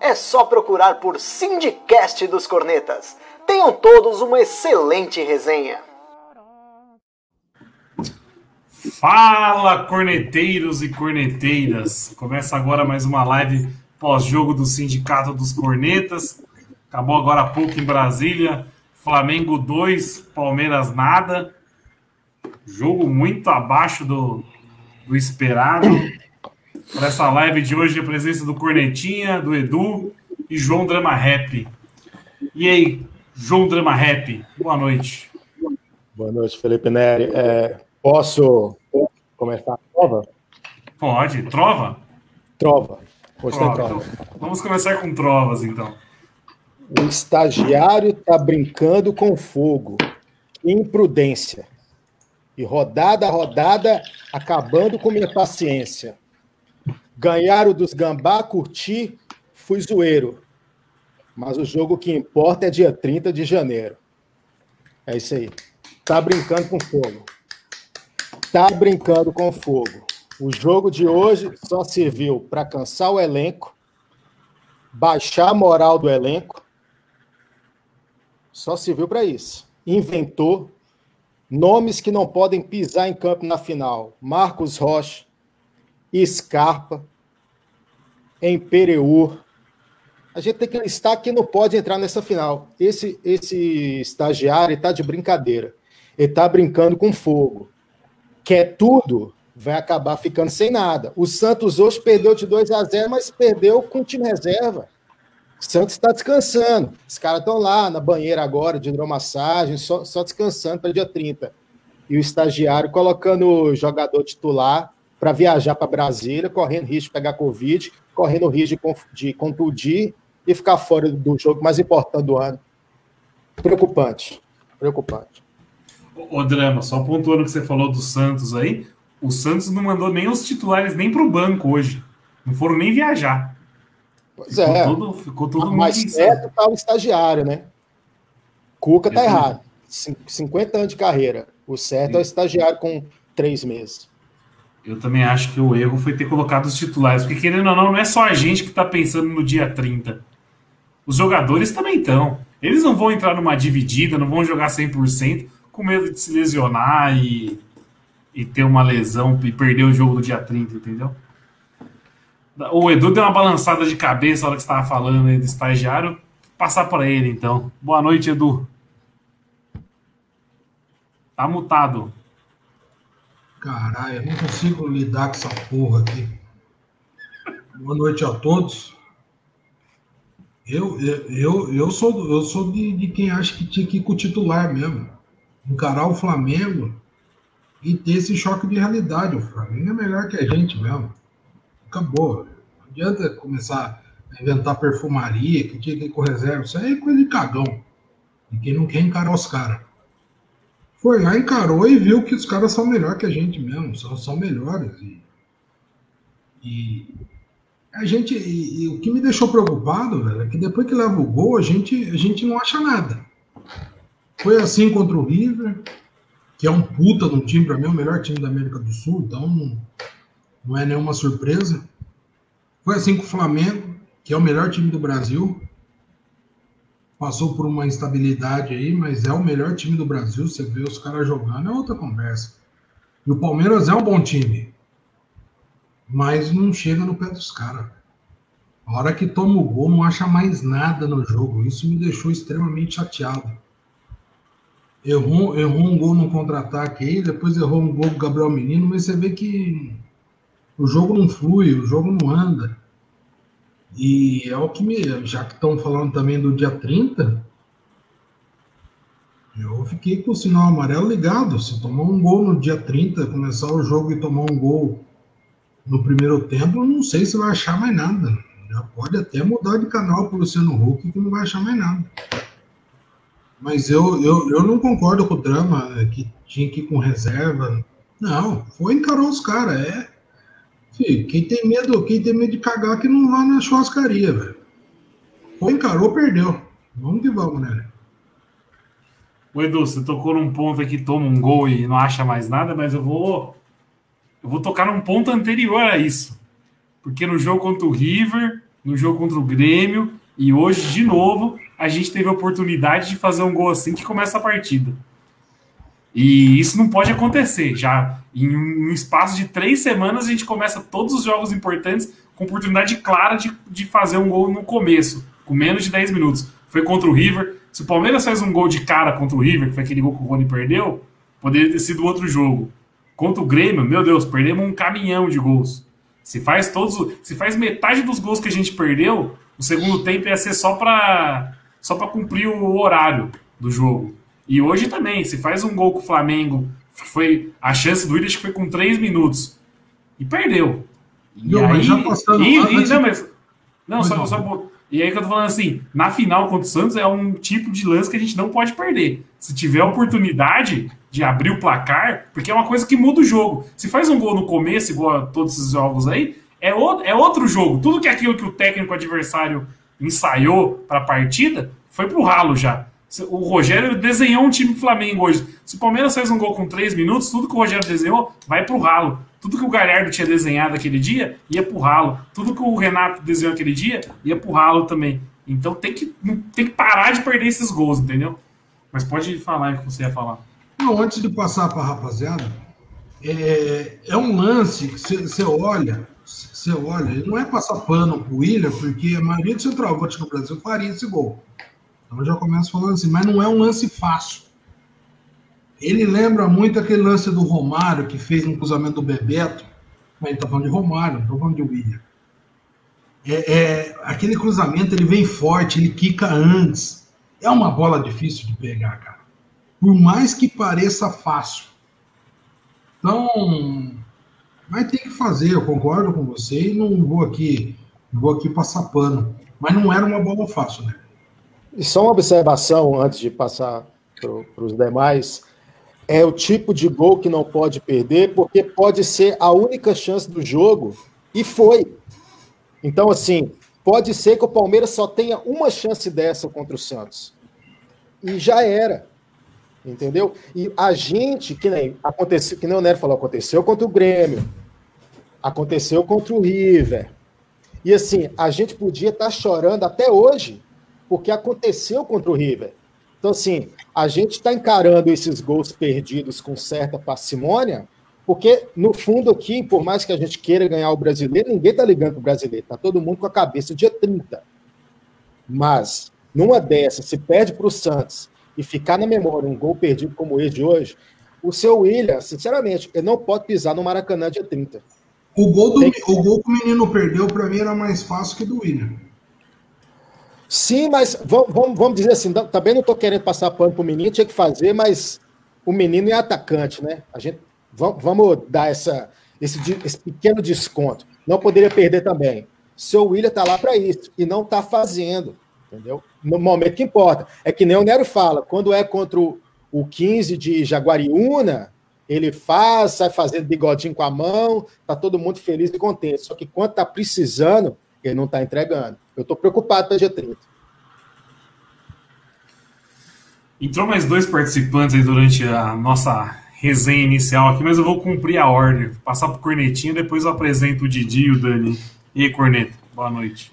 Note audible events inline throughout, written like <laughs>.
É só procurar por Sindicast dos Cornetas. Tenham todos uma excelente resenha. Fala, corneteiros e corneteiras! Começa agora mais uma live pós-jogo do Sindicato dos Cornetas. Acabou agora há pouco em Brasília. Flamengo 2, Palmeiras nada. Jogo muito abaixo do, do esperado. Para essa live de hoje, a presença do Cornetinha, do Edu e João Drama Rap. E aí, João Drama Rap, boa noite. Boa noite, Felipe Neri. É, posso começar a prova? Pode. Trova? Trova. Hoje tem Trova. Então, vamos começar com trovas, então. O estagiário tá brincando com fogo. Imprudência. E rodada a rodada, acabando com minha paciência. Ganharam dos gambá, curti, fui zoeiro. Mas o jogo que importa é dia 30 de janeiro. É isso aí. Tá brincando com fogo. Tá brincando com fogo. O jogo de hoje só serviu para cansar o elenco, baixar a moral do elenco. Só serviu para isso. Inventou nomes que não podem pisar em campo na final. Marcos Rocha, Scarpa, Empereur. A gente tem que listar quem não pode entrar nessa final. Esse, esse estagiário está de brincadeira. Ele está brincando com fogo. Quer tudo, vai acabar ficando sem nada. O Santos hoje perdeu de 2 a 0, mas perdeu com o time reserva. O Santos está descansando. Os caras estão lá na banheira agora, de hidromassagem, só, só descansando para dia 30. E o estagiário colocando o jogador titular para viajar para Brasília, correndo risco de pegar Covid, correndo risco de, contundir e ficar fora do jogo mais importante do ano. Preocupante. Preocupante. Ô, Drama, só pontuando o que você falou do Santos aí, o Santos não mandou nem os titulares nem pro banco hoje. Não foram nem viajar. Pois Ficou é. todo, ficou todo mundo mais certo tá o estagiário, né? Cuca tá Uhum. errado. Cin- 50 anos de carreira. O certo é o estagiário com três meses. Eu também acho que o erro foi ter colocado os titulares, porque querendo ou não, não é só a gente que tá pensando no dia 30. Os jogadores também estão. Eles não vão entrar numa dividida, não vão jogar 100% com medo de se lesionar e, e ter uma lesão e perder o jogo do dia 30, entendeu? O Edu deu uma balançada de cabeça na hora que estava falando aí do estagiário. Passar para ele, então. Boa noite, Edu. Tá mutado. Caralho, eu não consigo lidar com essa porra aqui. Boa noite a todos. Eu, eu, eu, sou, eu sou de, de quem acha que tinha que ir com o titular mesmo. Encarar o Flamengo e ter esse choque de realidade. O Flamengo é melhor que a gente mesmo. Acabou. Não adianta começar a inventar perfumaria, que tinha que ir com reserva. Isso aí é coisa de cagão. De quem não quer encarar os caras. Foi lá, encarou e viu que os caras são melhor que a gente mesmo, são, são melhores. E, e a gente, e, e o que me deixou preocupado, velho, é que depois que leva o gol, a gente, a gente não acha nada. Foi assim contra o River, que é um puta um time, para mim, é o melhor time da América do Sul, então não, não é nenhuma surpresa. Foi assim com o Flamengo, que é o melhor time do Brasil. Passou por uma instabilidade aí, mas é o melhor time do Brasil. Você vê os caras jogando, é outra conversa. E o Palmeiras é um bom time, mas não chega no pé dos caras. A hora que toma o gol, não acha mais nada no jogo. Isso me deixou extremamente chateado. Errou, errou um gol no contra-ataque aí, depois errou um gol do Gabriel Menino, mas você vê que o jogo não flui, o jogo não anda. E é o que me. Já que estão falando também do dia 30, eu fiquei com o sinal amarelo ligado. Se tomar um gol no dia 30, começar o jogo e tomar um gol no primeiro tempo, não sei se vai achar mais nada. Já pode até mudar de canal para o Luciano Huck, que não vai achar mais nada. Mas eu, eu, eu não concordo com o drama né, que tinha que ir com reserva. Não, foi encarou os caras. É. Quem tem medo, quem tem medo de cagar que não vá na churrascaria, velho. Foi encarou, perdeu. Vamos que vamos, né? O Edu, você tocou num ponto aqui, toma um gol e não acha mais nada, mas eu vou. Eu vou tocar num ponto anterior a isso. Porque no jogo contra o River, no jogo contra o Grêmio, e hoje, de novo, a gente teve a oportunidade de fazer um gol assim que começa a partida. E isso não pode acontecer. Já em um espaço de três semanas, a gente começa todos os jogos importantes com oportunidade clara de, de fazer um gol no começo, com menos de 10 minutos. Foi contra o River. Se o Palmeiras faz um gol de cara contra o River, que foi aquele gol que o Rony perdeu, poderia ter sido outro jogo. Contra o Grêmio, meu Deus, perdemos um caminhão de gols. Se faz todos, se faz metade dos gols que a gente perdeu, o segundo tempo ia ser só para só para cumprir o horário do jogo. E hoje também, se faz um gol com o Flamengo, foi a chance do Williams foi com 3 minutos e perdeu. E não, aí, já passando, e, e, não, mas não, só, só, e aí que eu tô falando assim, na final contra o Santos é um tipo de lance que a gente não pode perder. Se tiver oportunidade de abrir o placar, porque é uma coisa que muda o jogo. Se faz um gol no começo, igual a todos esses jogos aí, é, o, é outro jogo. Tudo que é aquilo que o técnico adversário ensaiou para a partida foi pro ralo já. O Rogério desenhou um time Flamengo hoje. Se o Palmeiras faz um gol com três minutos, tudo que o Rogério desenhou vai pro ralo. Tudo que o Galhardo tinha desenhado aquele dia ia pro ralo. Tudo que o Renato desenhou aquele dia ia pro ralo também. Então tem que, tem que parar de perder esses gols, entendeu? Mas pode falar o que você ia falar. Não, antes de passar para rapaziada, é, é, um lance que você olha, você olha, não é passar pano pro William, porque a maioria do centroavante no Brasil faria esse gol. Então eu já começo falando assim, mas não é um lance fácil. Ele lembra muito aquele lance do Romário, que fez no cruzamento do Bebeto. Mas ele tá falando de Romário, não tô falando de William. É, é, aquele cruzamento, ele vem forte, ele quica antes. É uma bola difícil de pegar, cara. Por mais que pareça fácil. Então, mas tem que fazer, eu concordo com você e não vou aqui, não vou aqui passar pano. Mas não era uma bola fácil, né? E só uma observação antes de passar para os demais. É o tipo de gol que não pode perder, porque pode ser a única chance do jogo, e foi. Então, assim, pode ser que o Palmeiras só tenha uma chance dessa contra o Santos. E já era. Entendeu? E a gente, que nem aconteceu, que nem o Nero falou, aconteceu contra o Grêmio, aconteceu contra o River. E assim, a gente podia estar tá chorando até hoje porque aconteceu contra o River. Então, assim, a gente está encarando esses gols perdidos com certa parcimônia, porque, no fundo, aqui, por mais que a gente queira ganhar o brasileiro, ninguém está ligando para o brasileiro, está todo mundo com a cabeça dia 30. Mas, numa dessas, se perde para o Santos e ficar na memória um gol perdido como esse de hoje, o seu William, sinceramente, ele não pode pisar no Maracanã dia 30. O gol, do, que... o gol que o menino perdeu, para mim, era mais fácil que do William. Sim, mas vamos, vamos dizer assim, também não estou querendo passar pano para o menino, tinha que fazer, mas o menino é atacante, né? A gente vamos dar essa, esse, esse pequeno desconto. Não poderia perder também. Seu William está lá para isso e não está fazendo, entendeu? No momento que importa. É que nem o Nero fala, quando é contra o, o 15 de Jaguariúna, ele faz, sai fazendo bigodinho com a mão, tá todo mundo feliz e contente. Só que quando tá precisando, ele não está entregando. Eu estou preocupado para dia 30. Entrou mais dois participantes aí durante a nossa resenha inicial aqui, mas eu vou cumprir a ordem. Passar para o Cornetinho, depois eu apresento o Didi e o Dani. E aí, Corneta, boa noite.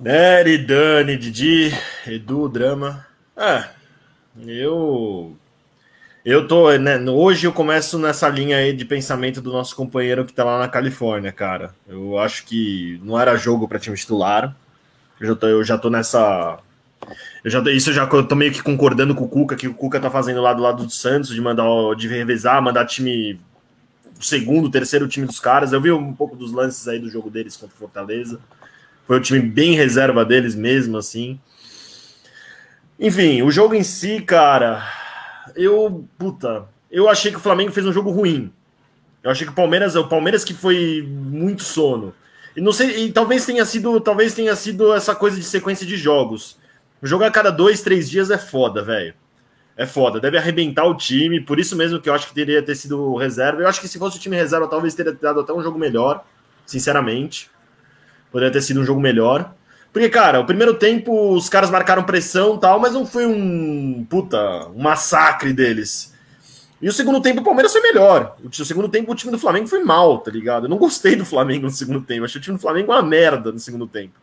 Nery, Dani, Didi, Edu, Drama. Ah, eu eu tô, né, hoje eu começo nessa linha aí de pensamento do nosso companheiro que tá lá na Califórnia, cara. Eu acho que não era jogo para time titular. Eu já tô, eu já tô nessa eu já, isso eu já tô meio que concordando com o Cuca, que o Cuca tá fazendo lá do lado do Santos, de mandar de revezar, mandar time segundo, terceiro time dos caras. Eu vi um pouco dos lances aí do jogo deles contra o Fortaleza. Foi o time bem reserva deles mesmo, assim. Enfim, o jogo em si, cara, eu, puta, eu achei que o Flamengo fez um jogo ruim. Eu achei que o Palmeiras, o Palmeiras que foi muito sono. E não sei, e talvez tenha sido, talvez tenha sido essa coisa de sequência de jogos. Jogar a cada dois, três dias é foda, velho. É foda, deve arrebentar o time, por isso mesmo que eu acho que teria ter sido reserva. Eu acho que se fosse o time reserva, talvez teria dado até um jogo melhor, sinceramente. Poderia ter sido um jogo melhor. Porque, cara, o primeiro tempo os caras marcaram pressão tal, mas não foi um puta, um massacre deles. E o segundo tempo o Palmeiras foi melhor. O segundo tempo o time do Flamengo foi mal, tá ligado? Eu não gostei do Flamengo no segundo tempo. Achei o time do Flamengo uma merda no segundo tempo.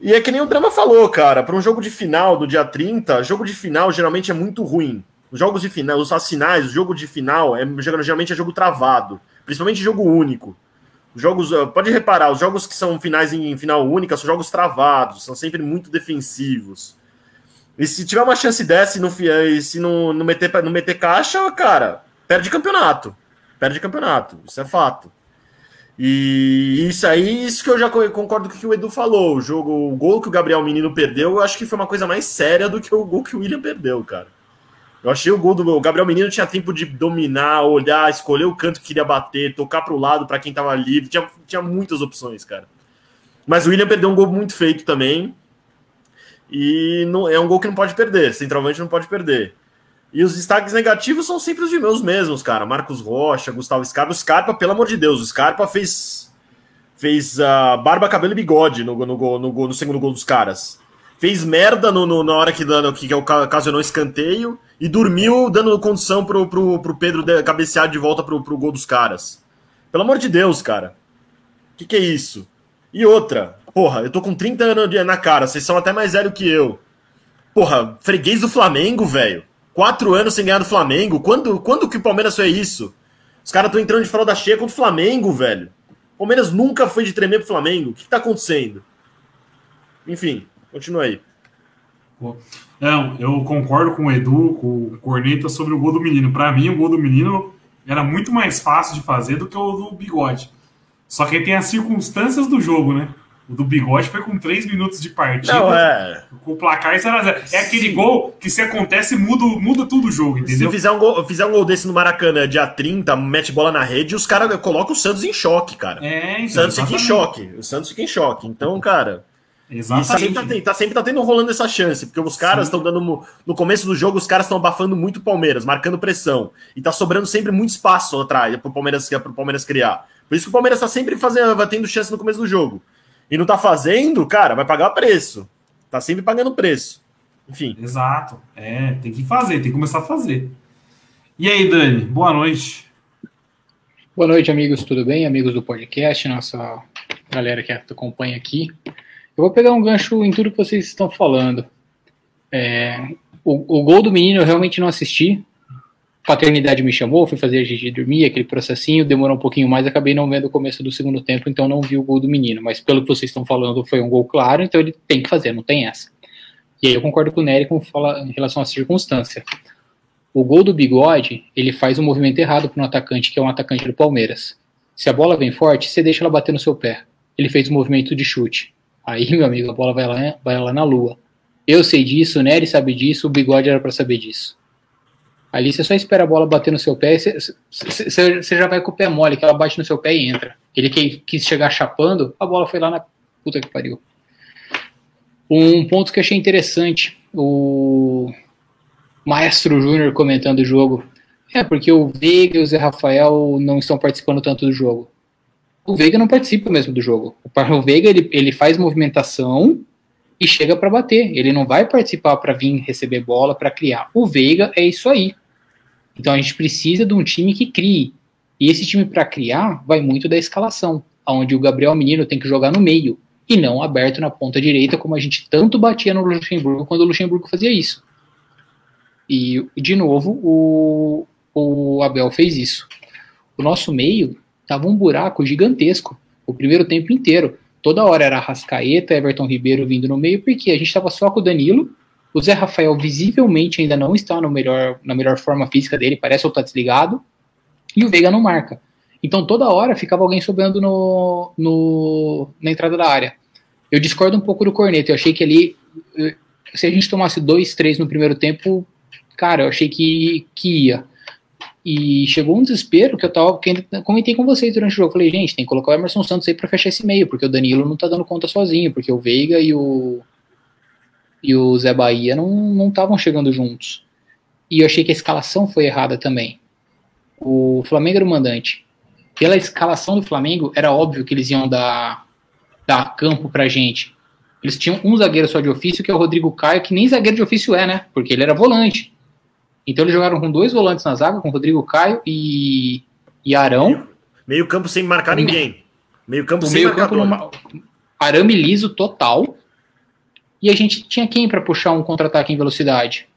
E é que nem o Drama falou, cara. Para um jogo de final do dia 30, jogo de final geralmente é muito ruim. Os jogos de final, os assinais, o jogo de final é geralmente é jogo travado, principalmente jogo único. Os jogos, pode reparar, os jogos que são finais em final única são jogos travados, são sempre muito defensivos. E se tiver uma chance dessa e não, e se não, não, meter, não meter caixa, cara, perde campeonato. Perde campeonato. Isso é fato. E isso aí, isso que eu já concordo com o que o Edu falou. O jogo, o gol que o Gabriel Menino perdeu, eu acho que foi uma coisa mais séria do que o gol que o William perdeu, cara. Eu achei o gol do o Gabriel Menino tinha tempo de dominar, olhar, escolher o canto que queria bater, tocar para o lado para quem tava livre. Tinha, tinha muitas opções, cara. Mas o William perdeu um gol muito feito também. E não, é um gol que não pode perder. Centralmente não pode perder. E os destaques negativos são sempre os meus mesmos, cara. Marcos Rocha, Gustavo Scarpa. O Scarpa, pelo amor de Deus, o Scarpa fez fez uh, barba, cabelo e bigode no, no, no, no, no segundo gol dos caras. Fez merda no, no, na hora que, dando, que, que ocasionou escanteio e dormiu dando condição pro, pro, pro Pedro de, cabecear de volta pro, pro gol dos caras. Pelo amor de Deus, cara. O que, que é isso? E outra, Porra, eu tô com 30 anos na cara, vocês são até mais velho que eu. Porra, freguês do Flamengo, velho. Quatro anos sem ganhar do Flamengo. Quando, quando que o Palmeiras foi isso? Os caras estão entrando de fralda cheia contra o Flamengo, velho. O Palmeiras nunca foi de tremer pro Flamengo. O que, que tá acontecendo? Enfim, continua aí. Não, eu concordo com o Edu, com o Corneta sobre o gol do menino. Para mim, o gol do menino era muito mais fácil de fazer do que o do bigode. Só que tem as circunstâncias do jogo, né? O do Bigode foi com 3 minutos de partida. Não, é. Com o placar 0x0. É aquele Sim. gol que se acontece, muda, muda tudo o jogo, entendeu? Se fizer um, gol, fizer um gol desse no Maracanã, dia 30, mete bola na rede, os caras colocam o Santos em choque, cara. É, então, o Santos exatamente. fica em choque. O Santos fica em choque. Então, cara. Exatamente. Sempre tá, tá, sempre tá tendo rolando essa chance, porque os caras estão dando. No começo do jogo, os caras estão abafando muito o Palmeiras, marcando pressão. E tá sobrando sempre muito espaço atrás pro Palmeiras, pro Palmeiras criar. Por isso que o Palmeiras tá sempre fazendo, tendo chance no começo do jogo e não tá fazendo, cara, vai pagar preço. Tá sempre pagando preço. Enfim. Exato. É, tem que fazer, tem que começar a fazer. E aí, Dani, boa noite. Boa noite, amigos, tudo bem? Amigos do podcast, nossa galera que acompanha aqui. Eu vou pegar um gancho em tudo que vocês estão falando. É, o, o gol do menino eu realmente não assisti, paternidade me chamou, fui fazer a Gigi dormir, aquele processinho, demorou um pouquinho mais, acabei não vendo o começo do segundo tempo, então não vi o gol do menino. Mas pelo que vocês estão falando, foi um gol claro, então ele tem que fazer, não tem essa. E aí eu concordo com o Nery com fala, em relação à circunstância. O gol do bigode, ele faz um movimento errado para um atacante, que é um atacante do Palmeiras. Se a bola vem forte, você deixa ela bater no seu pé. Ele fez um movimento de chute. Aí, meu amigo, a bola vai lá, vai lá na lua. Eu sei disso, o Nery sabe disso, o bigode era para saber disso. Ali você só espera a bola bater no seu pé e você, já vai com o pé mole, que ela bate no seu pé e entra. Ele quis chegar chapando, a bola foi lá na puta que pariu. Um ponto que eu achei interessante, o Maestro Júnior comentando o jogo. É, porque o Veiga e o Zé Rafael não estão participando tanto do jogo. O Veiga não participa mesmo do jogo. O Veiga ele, ele faz movimentação e chega para bater. Ele não vai participar para vir receber bola, para criar. O Veiga é isso aí. Então a gente precisa de um time que crie. E esse time para criar vai muito da escalação, onde o Gabriel Menino tem que jogar no meio e não aberto na ponta direita, como a gente tanto batia no Luxemburgo quando o Luxemburgo fazia isso. E, de novo, o, o Abel fez isso. O nosso meio tava um buraco gigantesco o primeiro tempo inteiro. Toda hora era Rascaeta, Everton Ribeiro vindo no meio, porque a gente estava só com o Danilo o Zé Rafael visivelmente ainda não está no melhor, na melhor forma física dele, parece ou tá desligado, e o Veiga não marca. Então toda hora ficava alguém sobrando no, no, na entrada da área. Eu discordo um pouco do Corneto, eu achei que ali, se a gente tomasse dois, três no primeiro tempo, cara, eu achei que, que ia. E chegou um desespero que eu tava, que eu comentei com vocês durante o jogo. Falei, gente, tem que colocar o Emerson Santos aí pra fechar esse meio, porque o Danilo não tá dando conta sozinho, porque o Veiga e o, e o Zé Bahia não estavam chegando juntos. E eu achei que a escalação foi errada também. O Flamengo era o mandante. Pela escalação do Flamengo, era óbvio que eles iam dar, dar campo pra gente. Eles tinham um zagueiro só de ofício, que é o Rodrigo Caio, que nem zagueiro de ofício é, né? Porque ele era volante. Então eles jogaram com dois volantes na zaga, com Rodrigo Caio e, e Arão. Meio campo sem marcar ninguém. Meio campo o sem meio marcar campo numa, arame liso total. E a gente tinha quem para puxar um contra-ataque em velocidade?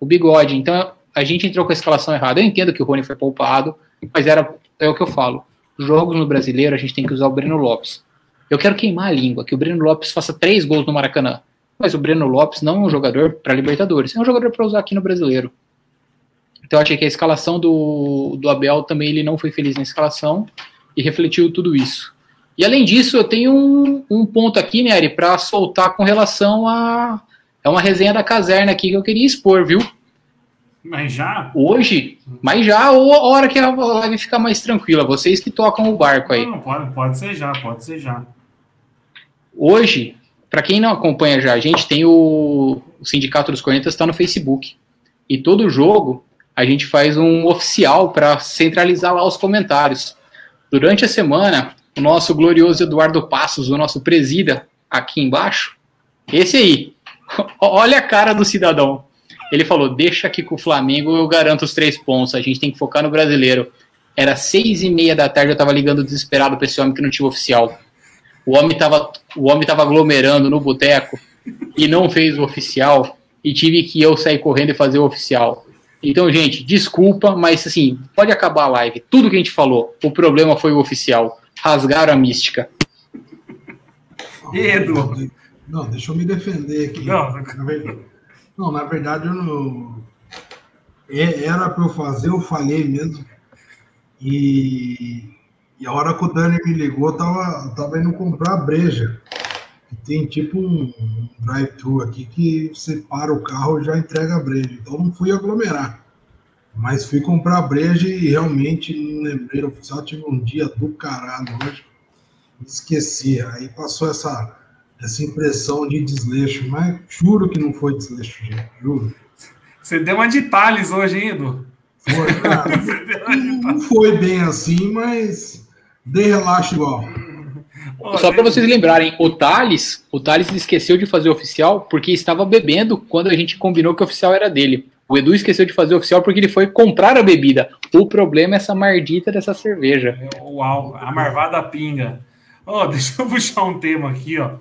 O Bigode. Então a gente entrou com a escalação errada. Eu entendo que o Rony foi poupado, mas era é o que eu falo. Jogos no brasileiro a gente tem que usar o Breno Lopes. Eu quero queimar a língua, que o Breno Lopes faça três gols no Maracanã. Mas o Breno Lopes não é um jogador para Libertadores, é um jogador para usar aqui no brasileiro. Então eu achei que a escalação do, do Abel também ele não foi feliz na escalação e refletiu tudo isso. E além disso, eu tenho um, um ponto aqui, Nery, para soltar com relação a. É uma resenha da caserna aqui que eu queria expor, viu? Mas já? Hoje, mas já, ou a hora que a live ficar mais tranquila, vocês que tocam o barco aí. Não, pode, pode ser já, pode ser já. Hoje, para quem não acompanha já, a gente tem o, o Sindicato dos Cornetas está no Facebook. E todo jogo a gente faz um oficial para centralizar lá os comentários. Durante a semana, o nosso glorioso Eduardo Passos, o nosso presida aqui embaixo, esse aí, <laughs> olha a cara do cidadão. Ele falou: deixa aqui com o Flamengo, eu garanto os três pontos. A gente tem que focar no brasileiro. Era seis e meia da tarde, eu tava ligando desesperado para esse homem que não tinha oficial. O homem tava, o homem tava aglomerando no boteco e não fez o oficial. E tive que eu sair correndo e fazer o oficial. Então, gente, desculpa, mas assim, pode acabar a live. Tudo que a gente falou, o problema foi o oficial. Rasgaram a mística. Edu. Não, deixa eu me defender aqui. Não, na verdade, não, na verdade eu não. É, era para eu fazer, eu falei mesmo. E, e a hora que o Dani me ligou, eu tava, eu tava indo comprar a breja. Tem tipo um drive-thru aqui que você para o carro e já entrega a breja. Então não fui aglomerar. Mas fui comprar a breja e realmente não lembrei do oficial. Tive um dia do caralho hoje. Esqueci. Aí passou essa, essa impressão de desleixo. Mas juro que não foi desleixo, gente. Juro. Você deu uma de Thales hoje, hein, Edu? Foi, cara. <laughs> não foi bem assim, mas dei relaxo igual. Só para vocês lembrarem, o Thales, o Thales esqueceu de fazer oficial porque estava bebendo quando a gente combinou que o oficial era dele. O Edu esqueceu de fazer oficial porque ele foi comprar a bebida. O problema é essa mardita dessa cerveja. Uau, a marvada pinga. Oh, <laughs> deixa eu puxar um tema aqui, ó.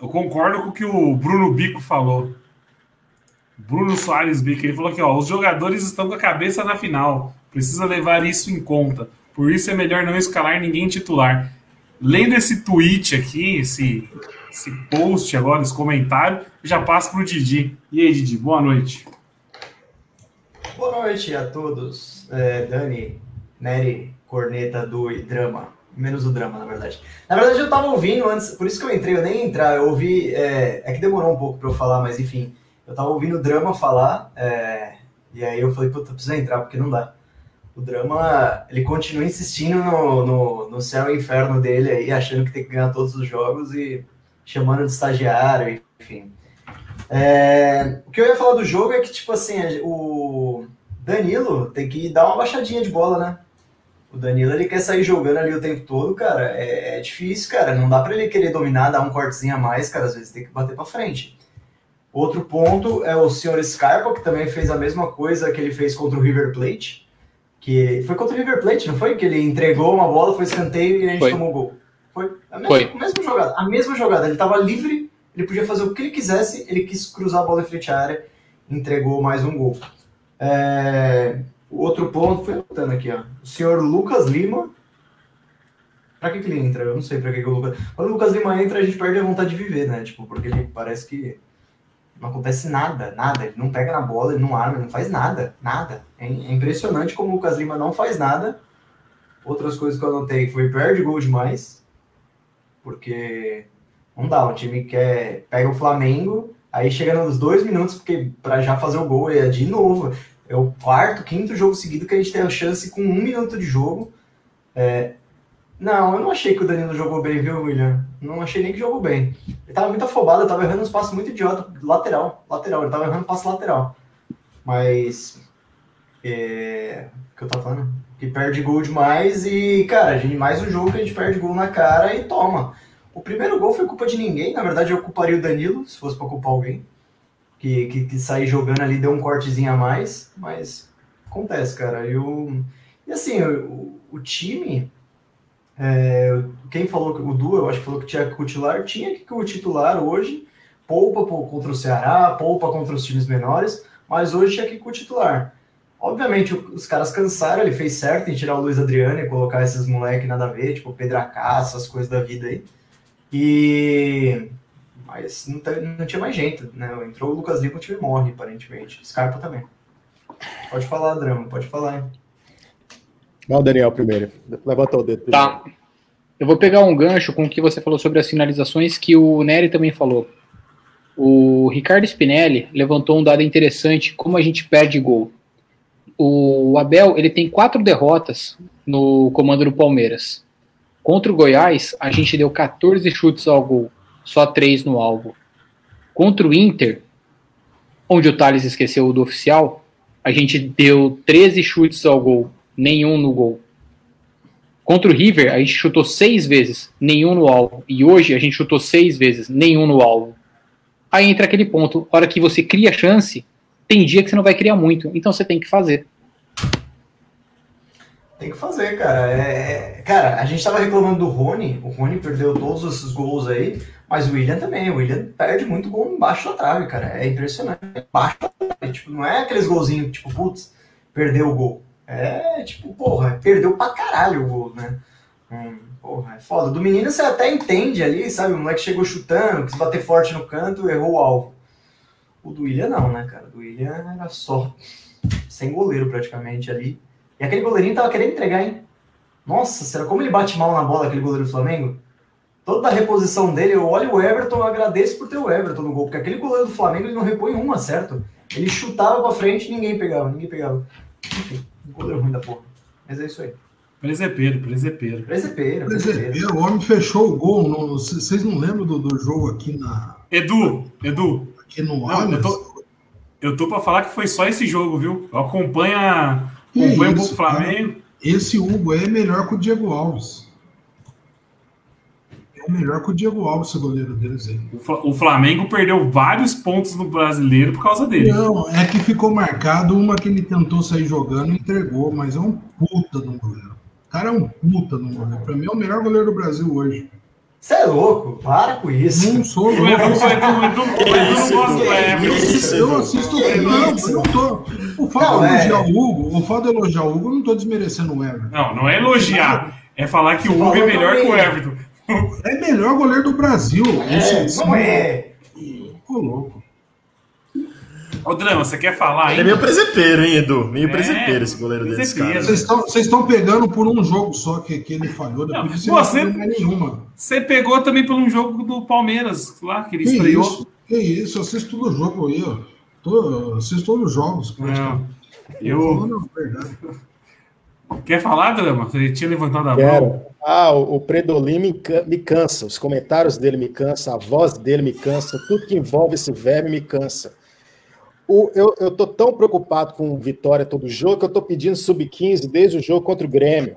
Eu concordo com o que o Bruno Bico falou. Bruno Soares Bico, ele falou que ó, os jogadores estão com a cabeça na final. Precisa levar isso em conta. Por isso é melhor não escalar ninguém titular lendo esse tweet aqui, esse, esse post agora, esse comentário, já passo para o Didi. E aí, Didi, boa noite. Boa noite a todos. É, Dani, Nery, Corneta, do Drama. Menos o drama, na verdade. Na verdade, eu tava ouvindo antes, por isso que eu entrei, eu nem entrar, eu ouvi. É, é que demorou um pouco para eu falar, mas enfim. Eu tava ouvindo o drama falar, é, e aí eu falei, puta, precisa entrar, porque não dá o drama ele continua insistindo no, no, no, céu e inferno dele aí, achando que tem que ganhar todos os jogos e chamando de estagiário, enfim. É, o que eu ia falar do jogo é que, tipo assim, o Danilo tem que dar uma baixadinha de bola, né? O Danilo ele quer sair jogando ali o tempo todo, cara. É, é difícil, cara. Não dá para ele querer dominar, dar um cortezinho a mais, cara. Às vezes tem que bater para frente. Outro ponto é o senhor Scarpa, que também fez a mesma coisa que ele fez contra o River Plate que foi contra o River Plate, não foi? Que ele entregou uma bola, foi escanteio e a gente foi. tomou gol. Foi a mesma, foi. a mesma jogada. A mesma jogada. Ele estava livre, ele podia fazer o que ele quisesse, ele quis cruzar a bola em frente à área, entregou mais um gol. É... O outro ponto, foi anotando aqui, ó. O senhor Lucas Lima. Pra que, que ele entra? Eu não sei pra que, que o Lucas. Quando o Lucas Lima entra, a gente perde a vontade de viver, né? Tipo, porque ele parece que não acontece nada, nada. Ele não pega na bola, ele não arma, ele não faz nada, nada. É, é impressionante como o Lucas Lima não faz nada. Outras coisas que eu anotei foi perde gol demais, porque não dá. O time quer pega o Flamengo, aí chega nos dois minutos porque para já fazer o gol é de novo. é o quarto, quinto jogo seguido que a gente tem a chance com um minuto de jogo. É... Não, eu não achei que o Danilo jogou bem, viu, William? Não achei nem que jogou bem. Ele tava muito afobado, eu tava errando uns passos muito idiota, lateral, lateral, ele tava errando passo lateral. Mas. É... O que eu tava falando? Que perde gol demais e, cara, a gente, mais um jogo que a gente perde gol na cara e toma. O primeiro gol foi culpa de ninguém, na verdade eu culparia o Danilo, se fosse pra culpar alguém. Que, que, que sair jogando ali deu um cortezinho a mais, mas acontece, cara. E, e assim, o, o time. É, quem falou que o Du, eu acho que falou que tinha que o titular, tinha que o titular hoje poupa contra o Ceará, poupa contra os times menores, mas hoje tinha que o titular. Obviamente, os caras cansaram, ele fez certo em tirar o Luiz Adriano e colocar esses moleques nada a ver, tipo Pedro Acá, essas coisas da vida aí. E. Mas não, não tinha mais jeito, né? Entrou o Lucas Lima, o time morre, aparentemente. Scarpa também. Pode falar, Drama, pode falar, hein? Vai o Daniel primeiro. Levanta o dedo. Tá. Eu vou pegar um gancho com o que você falou sobre as finalizações, que o Nery também falou. O Ricardo Spinelli levantou um dado interessante, como a gente perde gol. O Abel, ele tem quatro derrotas no comando do Palmeiras. Contra o Goiás, a gente deu 14 chutes ao gol, só 3 no alvo. Contra o Inter, onde o Thales esqueceu do oficial, a gente deu 13 chutes ao gol, nenhum no gol. Contra o River, a gente chutou 6 vezes, nenhum no alvo. E hoje a gente chutou 6 vezes, nenhum no alvo. Aí entra aquele ponto, hora que você cria chance, tem dia que você não vai criar muito, então você tem que fazer. Tem que fazer, cara. É, é, cara, a gente tava reclamando do Rony. O Rony perdeu todos esses gols aí, mas o William também. O William perde muito gol embaixo da trave, cara. É impressionante. Embaixo da trave. Tipo, não é aqueles golzinhos, tipo, putz, perdeu o gol. É, tipo, porra, perdeu pra caralho o gol, né? Hum, porra, é foda. Do menino você até entende ali, sabe? O moleque chegou chutando, quis bater forte no canto, errou o alvo. O do William não, né, cara? O do William era só sem goleiro praticamente ali. E aquele goleirinho tava querendo entregar, hein? Nossa, será como ele bate mal na bola, aquele goleiro do Flamengo? Toda a reposição dele, eu olho o Everton, eu agradeço por ter o Everton no gol, porque aquele goleiro do Flamengo ele não repõe uma, certo? Ele chutava pra frente e ninguém pegava, ninguém pegava. Enfim, um goleiro ruim da porra. Mas é isso aí. Presepeiro, presepeiro. Presepeiro, presepeiro. O homem fechou o gol. No, vocês não lembram do, do jogo aqui na. Edu, Edu. Aqui no não, eu tô, eu tô pra falar que foi só esse jogo, viu? Acompanha Acompanha o Flamengo. Esse Hugo é melhor que o Diego Alves. É melhor que o Diego Alves, esse goleiro deles aí. O Flamengo perdeu vários pontos no brasileiro por causa dele. Não, é que ficou marcado uma que ele tentou sair jogando e entregou, mas é um puta de um goleiro. O cara é um puta de um goleiro. Pra mim é o melhor goleiro do Brasil hoje. Você é louco, para com isso. Não sou louco. Eu assisto. Não, eu não tô. O fato de elogiar o Hugo, o fato de elogiar o Hugo, eu não tô desmerecendo o Everton. Não, não é elogiar. É falar que o Hugo é melhor que o Everton. É melhor goleiro do Brasil. É, não é. Ficou louco. Ô, Drama, você quer falar Ele é meio presepeiro, hein, Edu? Meio é, presepeiro esse goleiro desse cara. Vocês estão pegando por um jogo só que, que ele falhou, não, você, não nenhuma. Você pegou também por um jogo do Palmeiras, lá, que ele que estreou. Isso, que isso, eu assisto todo jogo aí, ó. Tô, assisto todos os jogos. Não, eu... Verdade. Quer falar, Drama? Você tinha levantado a Quero. Ah, o, o Predolin me, me cansa, os comentários dele me cansa, a voz dele me cansa, tudo que envolve esse verme me cansa. O, eu, eu tô tão preocupado com vitória todo jogo que eu tô pedindo sub-15 desde o jogo contra o Grêmio.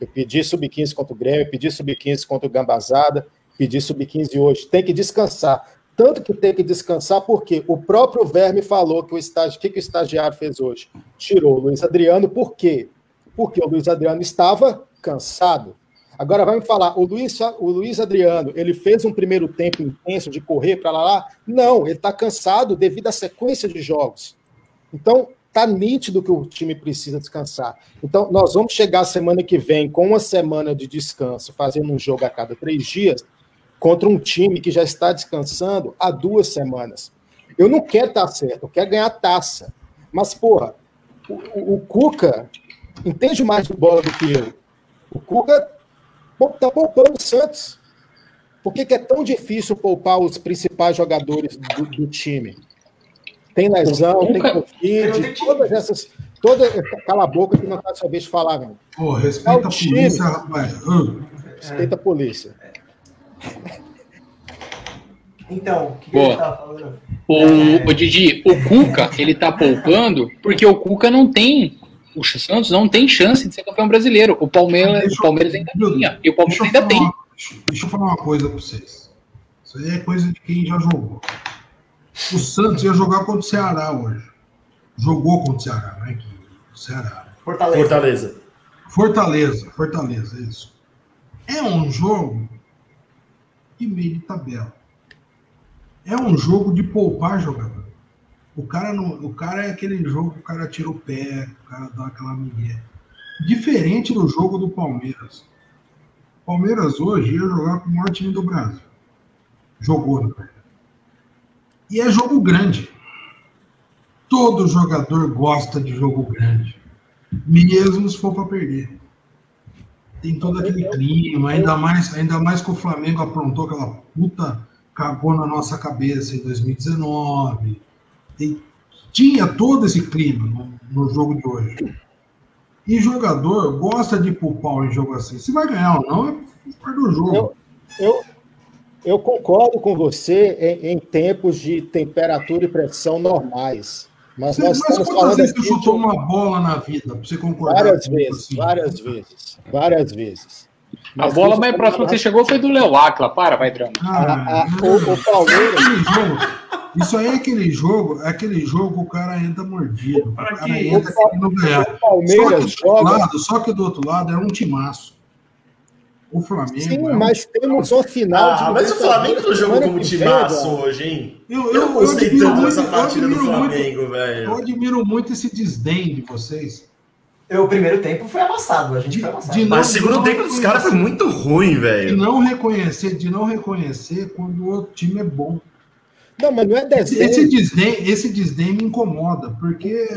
Eu pedi sub-15 contra o Grêmio, pedi sub-15 contra o Gambazada, pedi sub-15 hoje. Tem que descansar. Tanto que tem que descansar porque o próprio Verme falou que o estágio, que, que o estagiário fez hoje? Tirou o Luiz Adriano, por quê? Porque o Luiz Adriano estava cansado. Agora vai me falar, o Luiz, o Luiz Adriano, ele fez um primeiro tempo intenso de correr para lá, lá? Não, ele está cansado devido à sequência de jogos. Então, tá nítido que o time precisa descansar. Então, nós vamos chegar semana que vem com uma semana de descanso, fazendo um jogo a cada três dias, contra um time que já está descansando há duas semanas. Eu não quero estar certo, eu quero ganhar taça. Mas, porra, o, o, o Cuca entende mais de bola do que eu. O Cuca Está poupando o Santos. Por que, que, é tão difícil poupar os principais jogadores do, do time? Tem lesão, tem Cuca- Covid, todas essas. Toda, cala a boca que não tá sua vez de falar, não. Pô, respeita É o a time. polícia, rapaz. Hum. Respeita a polícia. Então, o que, Boa. tava falando? O, o Didi, o Cuca, ele tá poupando porque o Cuca não tem. O Santos não tem chance de ser campeão brasileiro. O Palmeiras, Deixa o eu- Palmeiras ainda tinha. E o Palmeiras eu ainda falar tem. uma- deixa- deixa eu falar uma coisa pra vocês. Isso aí é coisa de quem já jogou. O Santos ia jogar contra o Ceará hoje. Jogou contra o Ceará, não é que o Ceará. Fortaleza. Fortaleza. Fortaleza, Fortaleza, isso. É um jogo de meio de tabela. É um jogo de poupar jogador. O cara, não, o cara é aquele jogo que o cara tira o pé, o cara dá aquela migué. Diferente do jogo do Palmeiras. O Palmeiras hoje ia jogar com o maior time do Brasil. Jogou, verdade. E é jogo grande. Todo jogador gosta de jogo grande. Mesmo se for para perder. Tem todo aquele clima, ainda mais, ainda mais que o Flamengo aprontou aquela puta cagou na nossa cabeça em 2019. Tinha todo esse clima no, no jogo de hoje. E jogador gosta de poupar em jogo assim. Se vai ganhar ou não, é parte do jogo. Eu, eu, eu concordo com você em, em tempos de temperatura e pressão normais. Mas nós Mas estamos quantas vezes você chutou de uma bola na vida? Pra você concordar? várias vezes, assim? várias vezes, várias vezes. A Mas bola isso mais é próxima que você chegou foi do Léo Acla. Para, vai, drama. a- Ah, a- o, o Palmeiras, <laughs> isso aí é aquele jogo, é aquele jogo que o cara entra mordido. O cara que entra querendo ganhar. o Só que, Palmeiras do outro joga. lado, só que do outro lado é um timaço. O Flamengo. Sim, é um mas temos uma final de Ah, mas o Flamengo não jogou como timaço hoje, hein? Eu, Eu eu, não gostei admiro tanto muito- dessa eu partida do admiro muito- Flamengo, Eu velho. admiro muito esse desdém de vocês. Eu, o primeiro tempo foi amassado, a gente foi amassado. de- Mas o segundo não tempo dos caras foi muito ruim, De velho. não reconhecer, de não reconhecer quando o outro time é bom. Não, mas não é Esse, desenho. esse desdém, esse desdém me incomoda, porque,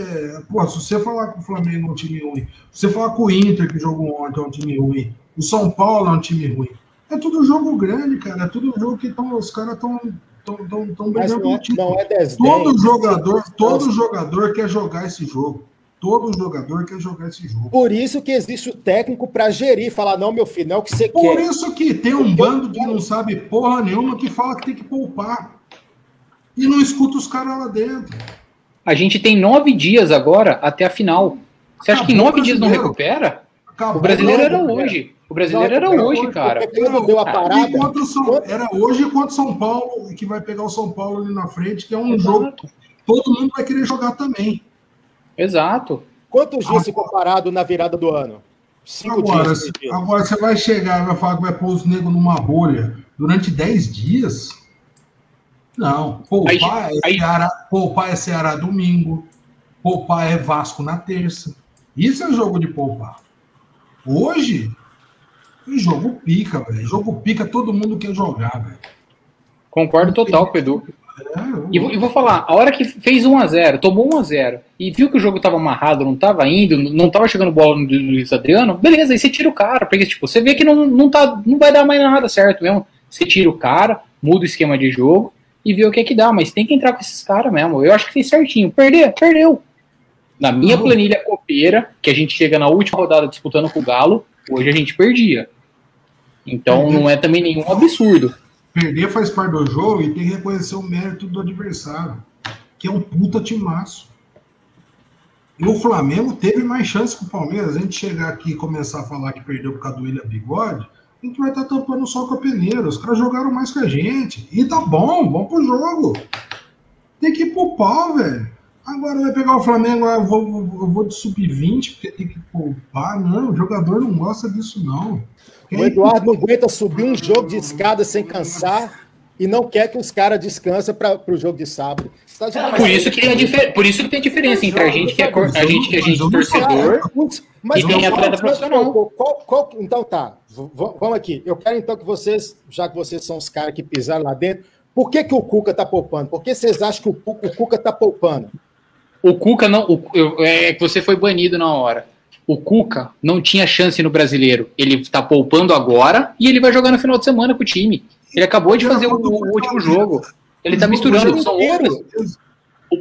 pô, se você falar que o Flamengo é um time ruim, se você falar que o Inter, que jogou ontem, é um time ruim, o São Paulo é um time ruim, é tudo jogo grande, cara, é tudo jogo que tão, os caras estão tão, tão, tão brigando não é, não é desdém. Todo jogador, todo jogador quer jogar esse jogo. Todo jogador quer jogar esse jogo. Por isso que existe o técnico para gerir, falar, não, meu filho, não é o que você Por quer. isso que tem um bando que não sabe porra nenhuma que fala que tem que poupar. E não escuta os caras lá dentro. A gente tem nove dias agora até a final. Você acha que Acabou nove dias não recupera? Acabou O brasileiro não, era cara. hoje. O brasileiro era hoje, cara. Deu a Ah, E parada, era hoje contra o São Paulo, que vai pegar o São Paulo ali na frente, que é um jogo Exato. que todo mundo vai querer jogar também. Exato. quantos dias ficou parado na virada do ano? Cinco Agora, dias. agora você vai chegar e vai falar que vai pôr os negros numa bolha durante 10 dias? Não. Poupar, Aí- é aí- Ceará, poupar é Ceará domingo. Poupar é Vasco na terça. Isso é jogo de poupar. Hoje, é jogo pica, velho. Jogo pica, todo mundo quer jogar, velho. Concordo total o Edu. É, eu- E vou, vou falar, a hora que fez 1x0, tomou 1x0, e viu que o jogo tava amarrado, não tava indo, não tava chegando bola no Luiz Adriano, beleza, aí você tira o cara, porque tipo, você vê que não, não, tá, não vai dar mais nada certo mesmo. Você tira o cara, muda o esquema de jogo e vê o que é que dá, mas tem que entrar com esses caras mesmo. Eu acho que fez certinho. Perder, perdeu. Na minha Não. planilha copeira, que a gente chega na última rodada disputando com o Galo, hoje a gente perdia. Então não é também nenhum absurdo. Perder faz parte do jogo e tem que reconhecer o mérito do adversário, que é um puta timaço. E o Flamengo teve mais chance que o Palmeiras. A gente chegar aqui e começar a falar que perdeu por causa do William Bigode, a gente vai estar tampando só com a peneira. Os caras jogaram mais que a gente. E tá bom, vamos pro jogo. Tem que ir pro pau, velho. Agora vai pegar o Flamengo, ah, eu vou, eu vou de sub-20 porque tem que poupar. Não, o jogador não gosta disso, não. Quer O Eduardo não aguenta subir um jogo de escada sem cansar e não quer que os caras descansem para o jogo de sábado. Tá Por isso que tem a difer- por isso que tem diferença entre a gente que é cor- a gente que é gente torcedor Mas E tem atleta profissional. qual- qual- qual- então tá, vamos aqui. Eu quero então que vocês, já que vocês são os caras que pisaram lá dentro, por que, que o Cuca tá poupando? Por que vocês acham que o, o Cuca tá poupando? O Cuca não. o- é que você foi banido na hora. O Cuca não tinha chance no brasileiro. Ele tá poupando agora e ele vai jogar no final de semana com o time. Ele acabou de fazer o, o último jogo. Ele tá misturando. São outras.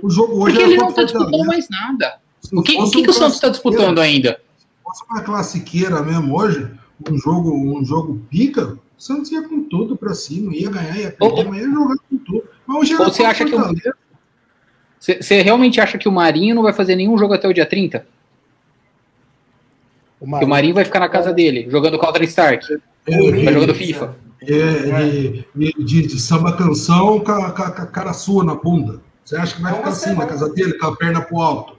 O jogo hoje Porque era ele não contra está disputando mais nada. O que, o que, que o Santos está disputando ainda? Se fosse uma classiqueira mesmo hoje, um jogo, um jogo pica, o Santos ia com tudo pra cima, ia ganhar, ia perder, mas ia jogar com tudo. Mas hoje era você contra acha que o-. Você você realmente acha que o Marinho não vai fazer nenhum jogo até o dia 30? O Que o Marinho vai ficar na casa dele, jogando Counter-Strike, vai jogando FIFA. É, de, de- de- de samba canção com a, cara sua na bunda. Você acha que vai É ficar assim na semana. casa dele, com a perna pro alto?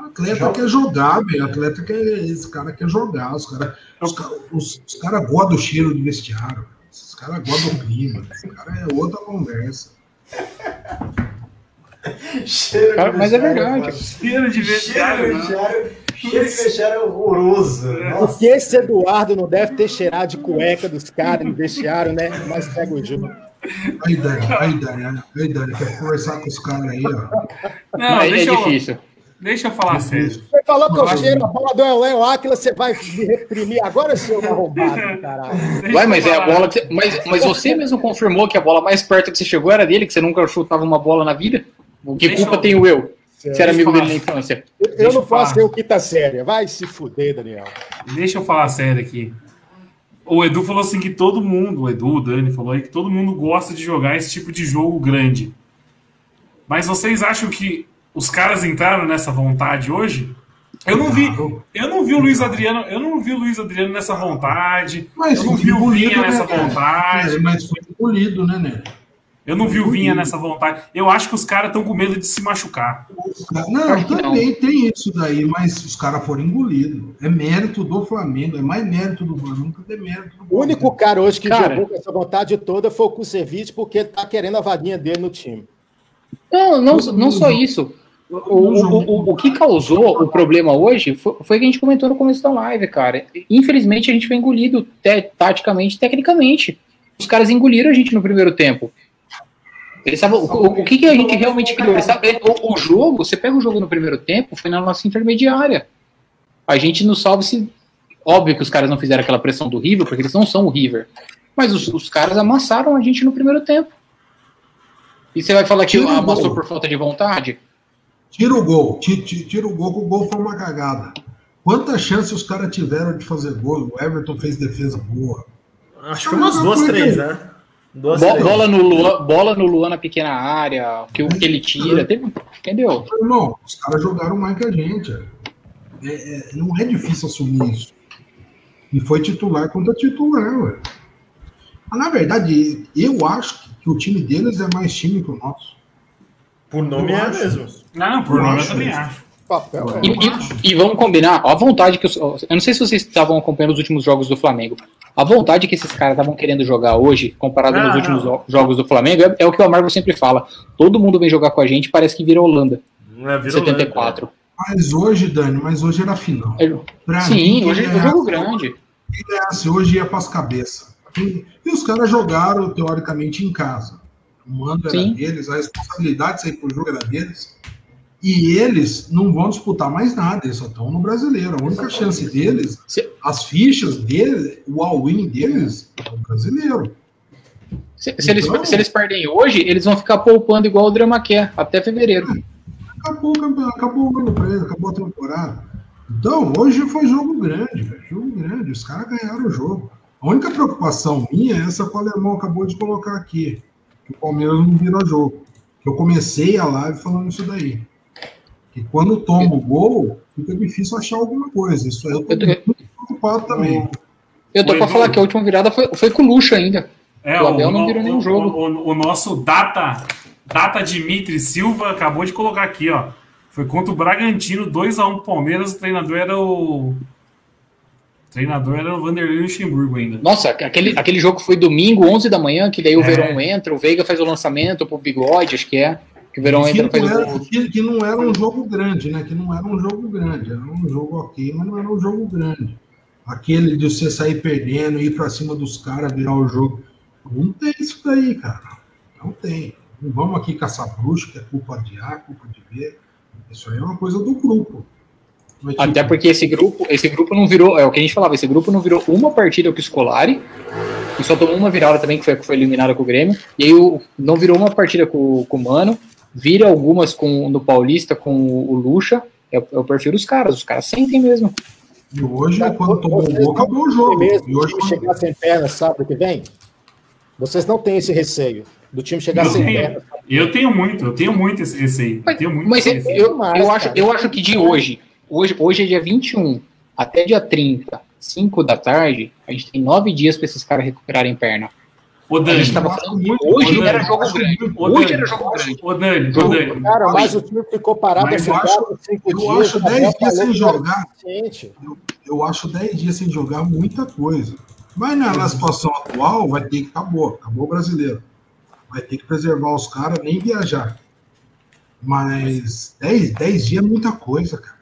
O atleta Joga. quer jogar, velho. O atleta quer. Esse cara quer jogar. Os caras os, os, os cara gostam do cheiro do vestiário. Os caras gostam do clima. Esse cara é outra conversa. <laughs> Cheiro Cara, de mas é vestiário, verdade. Cheiro de Cheiro de vestiário, cheiro de vestiário é horroroso. Nossa. Porque esse Eduardo não deve ter cheirado de cueca dos caras no vestiário, né? Mas pega o jogo. Aí, Dani, aí, Dani, aí, Dani, quer conversar com os caras aí, ó. Não, Mas é deixa, eu, difícil. deixa eu falar sério. Você falou que eu cheiro a bola do Léo Áquila, você vai me reprimir agora, seu arrombado, caralho. Vai, mas é a bola que você, mas, mas você mesmo confirmou que a bola mais perto que você chegou era dele, que você nunca chutava uma bola na vida? Que Deixa culpa eu- tenho eu? Você era amigo eu dele na infância. Eu, eu não posso ser o quinta séria. Vai se fuder, Daniel. Deixa eu falar sério aqui. O Edu falou assim que todo mundo, o Edu, o Dani falou aí que todo mundo gosta de jogar esse tipo de jogo grande. Mas vocês acham que os caras entraram nessa vontade hoje? Eu não vi, eu não vi o Luiz Adriano, eu não vi o Luiz Adriano nessa vontade. Mas eu não foi vi o Vinha né, nessa vontade. É, mas foi engolido, né, né? Eu não vi o Vinha nessa vontade. Eu acho que os caras estão com medo de se machucar. Não, também tem isso daí, mas os caras foram engolidos. É mérito do Flamengo, é mais mérito do Flamengo que é mérito do O único cara hoje que Cara. jogou com essa vontade toda foi o Kusevich, porque ele tá querendo a vaguinha dele no time. Não, não, não só isso. O, o, o, o que causou o problema hoje foi, foi o que a gente comentou no começo da live, cara. Infelizmente a gente foi engolido te- taticamente, tecnicamente. Os caras engoliram a gente no primeiro tempo. Eles estavam, o, o, o que, que a gente realmente criou? Eles o, o jogo, você pega o jogo no primeiro tempo, foi na nossa intermediária. A gente não salve se. Óbvio que os caras não fizeram aquela pressão do River, porque eles não são o River. Mas os, os caras amassaram a gente no primeiro tempo. E você vai falar que Tira amassou gol. por falta de vontade? Tira o gol, ti- ti- tira o gol, que o gol foi uma cagada. Quantas chances os caras tiveram de fazer gol? O Everton fez defesa boa. Acho que umas duas, três, né? Bo- bola, no Luan, bola no Luan na pequena área, que, o que ele tira. Teve, entendeu? Irmão, os caras jogaram mais que a gente. É, é, não é difícil assumir isso. E foi titular contra titular, ué. Mas, na verdade, eu acho que o time deles é mais time que o nosso. Por nome Eu é acho mesmo. Não, por Eu nome eu acho também acho. Papel. E, e- e vamos combinar, ó, a vontade que. os- Eu não sei se vocês estavam acompanhando os últimos jogos do Flamengo. A vontade que esses caras estavam querendo jogar hoje, comparado Não, nos últimos não. jogos do Flamengo, é, é o que o Amargo sempre fala. Todo mundo vem jogar com a gente, parece que vira Holanda, Não é virou 74. Mas hoje, Dani, mas hoje era final. É, Pra Sim, mim, hoje é jogo ganhasse- grande. ganhasse hoje ia para as cabeças. E, e os caras jogaram, teoricamente, em casa. O mando era Sim. deles, a responsabilidade de sair pro jogo era deles. E eles não vão disputar mais nada, eles só estão no brasileiro. A única chance deles, as fichas deles, o all-in deles, é o brasileiro. Se, se eles, Então- se eles perdem hoje, eles vão ficar poupando igual o Drama quer, até fevereiro. Acabou, o campeonato, acabou o ano pra eles, acabou a temporada. Então, hoje foi jogo grande, velho. Jogo grande. Os caras ganharam o jogo. A única preocupação minha é essa que o alemão acabou de colocar aqui. Que o Palmeiras não vira jogo. Eu comecei a live falando isso daí. Que quando toma o gol, fica difícil achar alguma coisa. Isso aí eu tô Eu tô- muito preocupado também. Eu tô O pra Edu- falar que a última virada foi, foi com o Luxo ainda. É, O Abel não no- virou nenhum o- jogo. O, o- o nosso data, data Dimitri Silva acabou de colocar aqui, ó. Foi contra o Bragantino, 2x1 pro Palmeiras. O treinador era o. O treinador era o Vanderlei Luxemburgo ainda. Nossa, aquele, aquele jogo foi domingo, 11 da manhã, que daí o É. Verão entra, o Veiga faz o lançamento pro Bigode, acho que é. Que o Verão Que entra faz era, que, que não era um jogo grande, né? Que não era um jogo grande. Era um jogo ok, mas não era um jogo grande. Aquele de você sair perdendo, ir pra cima dos caras, virar o jogo. Não tem isso daí, cara. Não tem. Não vamos aqui caçar bruxo, que é culpa de A, culpa de B. Isso aí é uma coisa do grupo. Mas, tipo, Até porque esse grupo, esse grupo não virou, é o que a gente falava, esse grupo não virou uma partida com o Scolari, e só tomou uma virada também, que foi, que foi eliminada com o Grêmio, e aí o, não virou uma partida com, com o Mano, vire algumas com, no Paulista com o, o Lucha, eu, eu prefiro os caras, os caras sentem mesmo. E hoje, quando tomou um gol, acabou o jogo. Mesmo, e hoje, o time chegar sem perna sábado que vem? Vocês não têm esse receio do time chegar Eu sem tenho, perna. eu tenho muito, eu tenho muito esse receio. Eu tenho muito Mas esse eu, receio. eu, eu acho, eu acho que de hoje, hoje, hoje é dia 21, até dia 30, 5 da tarde, a gente tem nove dias para esses caras recuperarem perna. A Dani, gente tava eu falando muito, hoje Dani, era eu jogo grande. Hoje era jogo grande. ô, Dani, ô, Dani, Cara, mas o time ficou parado Mas eu acho- cinco eu dias. acho o Abel 10 dias sem jogar. suficiente. eu acho 10 dias sem jogar muita coisa. Mas na, na situação atual, vai ter que acabou. Acabou o brasileiro. Vai ter que preservar os caras, nem viajar. Mas 10, 10 dias é muita coisa, cara.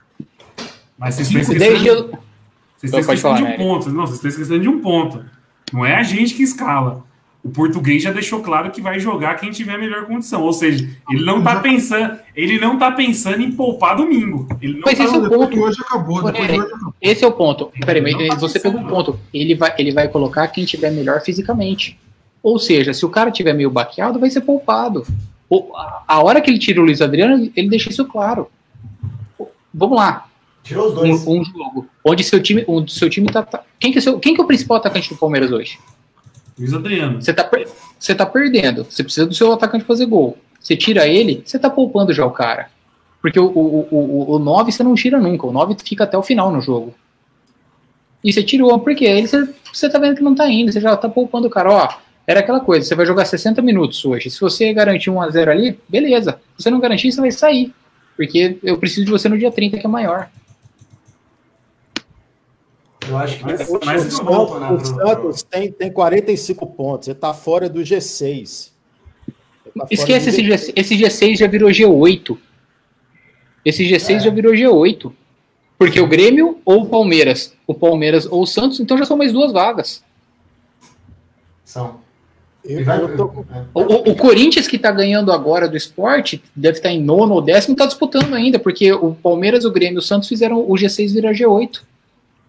mas vocês estão esquecendo, dias. vocês estão esquecendo falar, de um ponto. Não, vocês estão esquecendo de um ponto. Não é a gente que escala. O português já deixou claro que vai jogar quem tiver melhor condição. Ou seja, ele não tá pensando, ele não tá pensando em poupar domingo. Ele não Mas tá esse é o ponto. hoje acabou. Depois que hoje acabou. Esse é o ponto. Peraí, tá você pensando, pegou um ponto. Ele vai, ele vai colocar quem tiver melhor fisicamente. Ou seja, se o cara tiver meio baqueado, vai ser poupado. A- A hora que ele tira o Luiz Adriano, ele deixa isso claro. Vamos lá. Tirou os dois. Um, um jogo onde seu time, onde seu time tá, tá- quem que é seu, quem que é o principal atacante do Palmeiras hoje? Luiz Adriano. Você tá, você tá perdendo. Você precisa do seu atacante fazer gol. Você tira ele, você tá poupando já o cara. Porque o, o, o, o 9 você não tira nunca. O 9 fica até o final no jogo. E você tirou, porque ele você, você tá vendo que não tá indo. Você já tá poupando o cara. Ó, era aquela coisa, você vai jogar 60 minutos hoje. Se você garantir 1x0 ali, beleza. Se você não garantir, você vai sair. Porque eu preciso de você no dia 30, que é maior. Eu acho que Mas- O, mas o volto, né, o Santos tem, tem 45 pontos. Ele tá fora do G6. Ele tá Esquece esse, G6. G, esse G6 já virou G8. Esse G6 já virou G8. Porque o Grêmio ou o Palmeiras, o Palmeiras ou o Santos, então já são mais duas vagas. São. Eu, vai- eu tô- é. O, o- Corinthians que tá ganhando agora do esporte, deve estar em nono ou décimo, tá disputando ainda, porque o Palmeiras, o Grêmio e o Santos fizeram o G6 virar G8.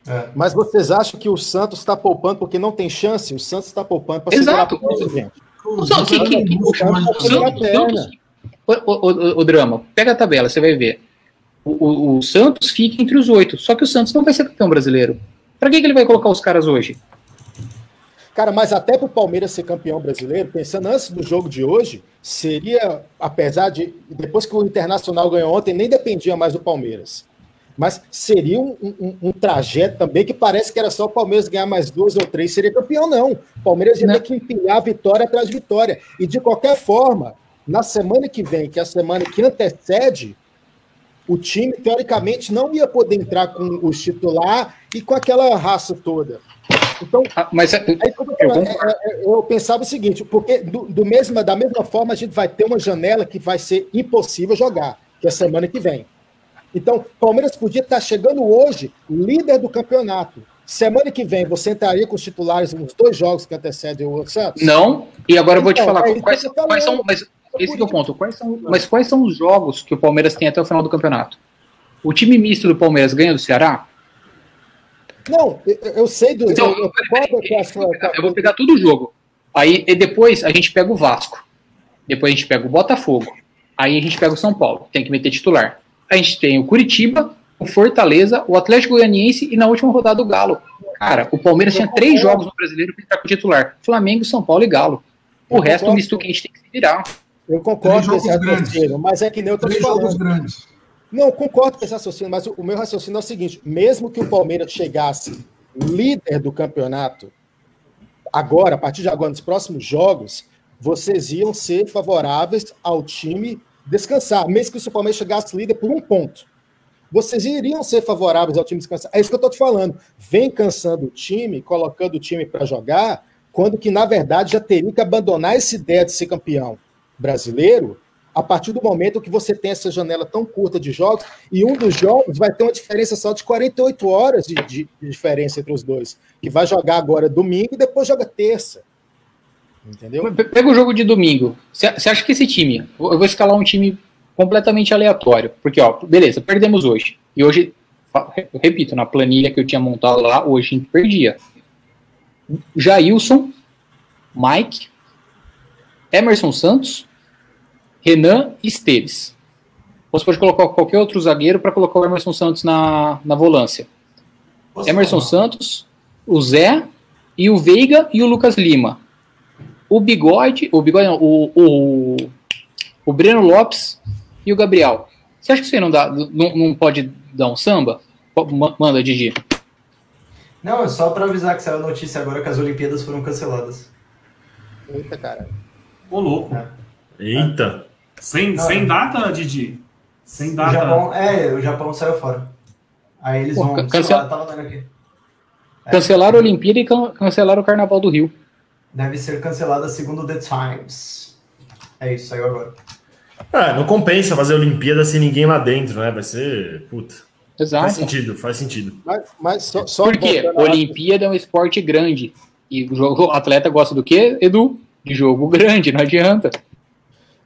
É. Mas vocês acham que o Santos está poupando porque não tem chance? O Santos está poupando para Exato. segurar a ponta, gente. O Santos, que- que- que- o Santos- Santos- o, drama, pega a tabela, você vai ver. O, o- o Santos fica entre os oito, só que o Santos não vai ser campeão brasileiro. Pra que, que ele vai colocar os caras hoje? Cara, mas até para o Palmeiras ser campeão brasileiro, pensando antes do jogo de hoje, seria, apesar de. Depois que o Internacional ganhou ontem, nem dependia mais do Palmeiras. Mas seria um, um- um trajeto também que parece que era só o Palmeiras ganhar mais duas ou três, seria campeão, não. O Palmeiras ia Não. ter que empilhar vitória atrás de vitória. E de qualquer forma, na semana que vem, que é a semana que antecede, o time, teoricamente, não ia poder entrar com os titular e com aquela raça toda. Então, Ah, mas é- Aí, como eu, é, é, eu pensava o seguinte, porque do, do mesma, da mesma forma a gente vai ter uma janela que vai ser impossível jogar, que é a semana que vem. Então, o Palmeiras podia estar chegando hoje líder do campeonato. Semana que vem você entraria com os titulares nos dois jogos que antecedem o Santos? não, e agora eu vou te Então, falar é quais, tô quais são. Mas esse é o ponto. Quais são, mas quais são os jogos que o Palmeiras tem até o final do campeonato? O time misto do Palmeiras ganha do Ceará? Não, eu, sei do. Então, eu, eu vou pegar todo o jogo. Aí e depois a gente pega o Vasco. Depois a gente pega o Botafogo. Aí a gente pega o São Paulo. Tem que meter titular. A gente tem o Curitiba, o Fortaleza, o Atlético Goianiense e na última rodada o Galo. Cara, o Palmeiras tinha três jogos no brasileiro para entrar com o titular: Flamengo, São Paulo e Galo. O Eu resto, o concordo. misto quente tem que se virar. Eu concordo com esse raciocínio, mas é que nem eu te Três falando. grandes. Não, eu concordo com esse raciocínio, mas o, o meu raciocínio é o seguinte: mesmo que o Palmeiras chegasse líder do campeonato, agora, a partir de agora, nos próximos jogos, vocês iam ser favoráveis ao time descansar, mesmo que o Palmeiras chegasse líder por um ponto. Vocês iriam ser favoráveis ao time descansar. É isso que eu estou te falando. Vem cansando o time, colocando o time para jogar, quando que, na verdade, já teria que abandonar essa ideia de ser campeão brasileiro a partir do momento que você tem essa janela tão curta de jogos, e um dos jogos vai ter uma diferença só de 48 horas de, de- de diferença entre os dois, que vai jogar agora domingo e depois joga terça. Entendeu? Pe- Pega o jogo de domingo. Você acha que esse time. Eu vou escalar um time completamente aleatório. Porque, ó, beleza, perdemos hoje. E hoje, eu repito, na planilha que eu tinha montado lá, hoje a gente perdia. Jailson, Mike, Emerson Santos, Renan Esteves. Você pode colocar qualquer outro zagueiro para colocar o Emerson Santos na, na volância. Posso Emerson? Santos, o Zé e o Veiga e o Lucas Lima. O Bigode, o Bigode não, o, o, o Breno Lopes e o Gabriel. Você acha que isso aí não, dá, não, não pode dar um samba? Manda, Didi. Não, é só pra avisar que saiu a notícia agora que as Olimpíadas foram canceladas. Eita, cara. Ô, louco. Eita. Sem, Ah. sem data, Didi? Sem O data. Japão, é, o Japão saiu fora. Aí eles Pô, vão. cancel- lá, vendo aqui. É. Cancelaram a Olimpíada e can- cancelaram o Carnaval do Rio. Deve ser cancelada segundo The Times. É isso, saiu agora. Ah, não compensa fazer Olimpíada sem ninguém lá dentro, né? Vai ser. Puta. Faz Exato. sentido, faz sentido. Mas, mas só, só Por quê? Olimpíada é um esporte grande. E o, jogo, o atleta gosta do quê, Edu? De jogo grande, não adianta.